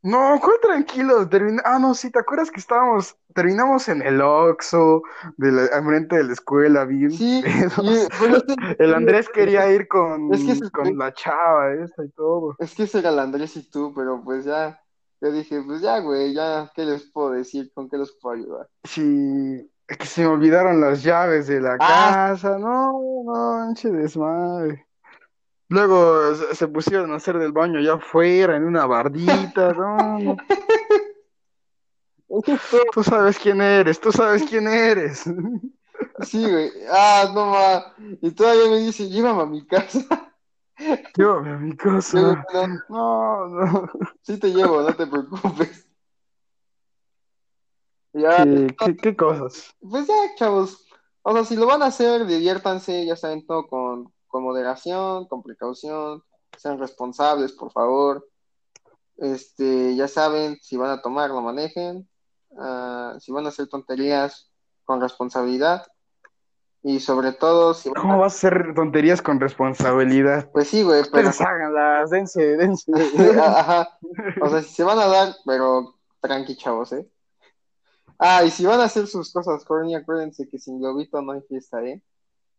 [SPEAKER 2] No, ¿cuál tranquilo? Termina, ah, no, sí, ¿te acuerdas que estábamos, terminamos en el Oxxo, de la, enfrente de la escuela, bien
[SPEAKER 1] Sí,
[SPEAKER 2] pedos?
[SPEAKER 1] y- pero es que-
[SPEAKER 2] El Andrés quería ir con,
[SPEAKER 1] Es que ese-
[SPEAKER 2] con la chava esta y todo.
[SPEAKER 1] Es que ese era el Andrés y tú, pero pues ya, yo dije, pues ya, güey, ya, ¿qué les puedo decir? ¿Con qué les puedo ayudar?
[SPEAKER 2] Sí, es que se me olvidaron las llaves de la
[SPEAKER 1] Ah.
[SPEAKER 2] casa, no, no, manche desmadre. Luego se, pusieron a hacer del baño allá afuera, en una bardita, no. Tú sabes quién eres, tú sabes quién eres.
[SPEAKER 1] Sí, güey, ah, no ma, y todavía me dice, llévame a mi casa.
[SPEAKER 2] Llévame a mi casa.
[SPEAKER 1] no,
[SPEAKER 2] No,
[SPEAKER 1] sí te llevo, no te preocupes. Ya,
[SPEAKER 2] ¿Qué, qué, qué cosas?
[SPEAKER 1] Pues ya, chavos. O sea, si lo van a hacer, diviértanse, ya saben, todo con, con moderación, con precaución, sean responsables, por favor. Este, ya saben, si van a tomar, lo manejen. Ah, si van a hacer tonterías, con responsabilidad. Y sobre todo, si van
[SPEAKER 2] ¿Cómo vas a hacer tonterías con responsabilidad?
[SPEAKER 1] pues sí, güey, pero
[SPEAKER 2] Ustedes háganlas, dense, dense.
[SPEAKER 1] Ajá. O sea, si se van a dar, pero tranqui, chavos, ¿eh? Ah, y si van a hacer sus cosas corny, acuérdense que sin globito no hay fiesta, ¿eh?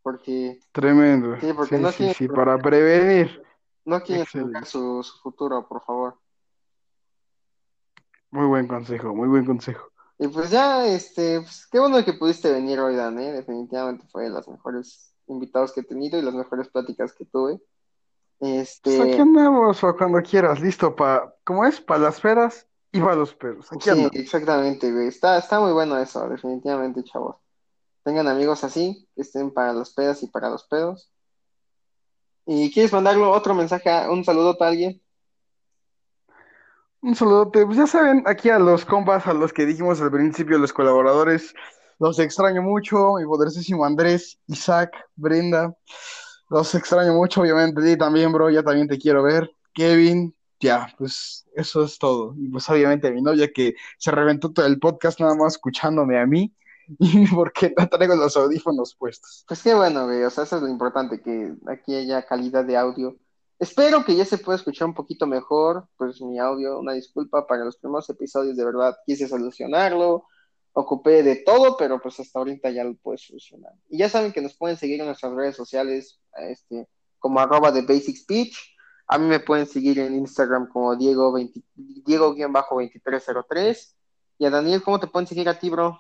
[SPEAKER 1] Porque
[SPEAKER 2] Tremendo.
[SPEAKER 1] Sí, porque
[SPEAKER 2] Sí,
[SPEAKER 1] no
[SPEAKER 2] sí, sí, para prevenir.
[SPEAKER 1] no quieren su, su futuro, por favor.
[SPEAKER 2] Muy buen consejo, muy buen consejo.
[SPEAKER 1] Y pues ya, este, pues, qué bueno que pudiste venir hoy, Dan, ¿eh? Definitivamente fue de los mejores invitados que he tenido y las mejores pláticas que tuve.
[SPEAKER 2] Pues aquí
[SPEAKER 1] Este,
[SPEAKER 2] andamos, o cuando quieras, listo para, ¿cómo es? Para las peras y para los perros. Aquí
[SPEAKER 1] sí,
[SPEAKER 2] andamos.
[SPEAKER 1] exactamente, güey. Está, está muy bueno eso, definitivamente, chavos. Tengan amigos así, que estén para las pedas y para los pedos. ¿Y quieres mandarle otro mensaje, a- un saludo a alguien?
[SPEAKER 2] Un saludote, pues ya saben, aquí a los compas, a los que dijimos al principio, los colaboradores, Los extraño mucho, mi poderosísimo Andrés, Isaac, Brenda. Los extraño mucho, obviamente. Y también, bro, ya también te quiero ver. Kevin, ya, pues eso es todo. Y pues obviamente mi novia que se reventó todo el podcast nada más escuchándome a mí. porque no traigo los audífonos puestos.
[SPEAKER 1] Pues qué bueno, güey. O sea, eso es lo importante, que aquí haya calidad de audio. Espero que ya se pueda escuchar un poquito mejor, pues mi audio, una disculpa para los primeros episodios, de verdad quise solucionarlo, ocupé de todo, pero pues hasta ahorita ya lo puedo solucionar. Y ya saben que nos pueden seguir en nuestras redes sociales, este, como arroba de Basic Speech, a mí me pueden seguir en Instagram como Diego, Diego-2303, y a Daniel, ¿cómo te pueden seguir a ti, bro?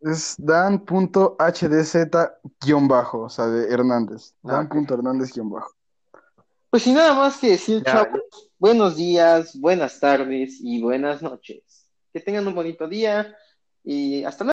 [SPEAKER 2] Es dan.hdz-bajo, o sea, de Hernández. Ah, Dan.hernández-bajo.
[SPEAKER 1] Pues sin nada más que decir, chavos, buenos días, buenas tardes y buenas noches. Que tengan un bonito día y hasta luego.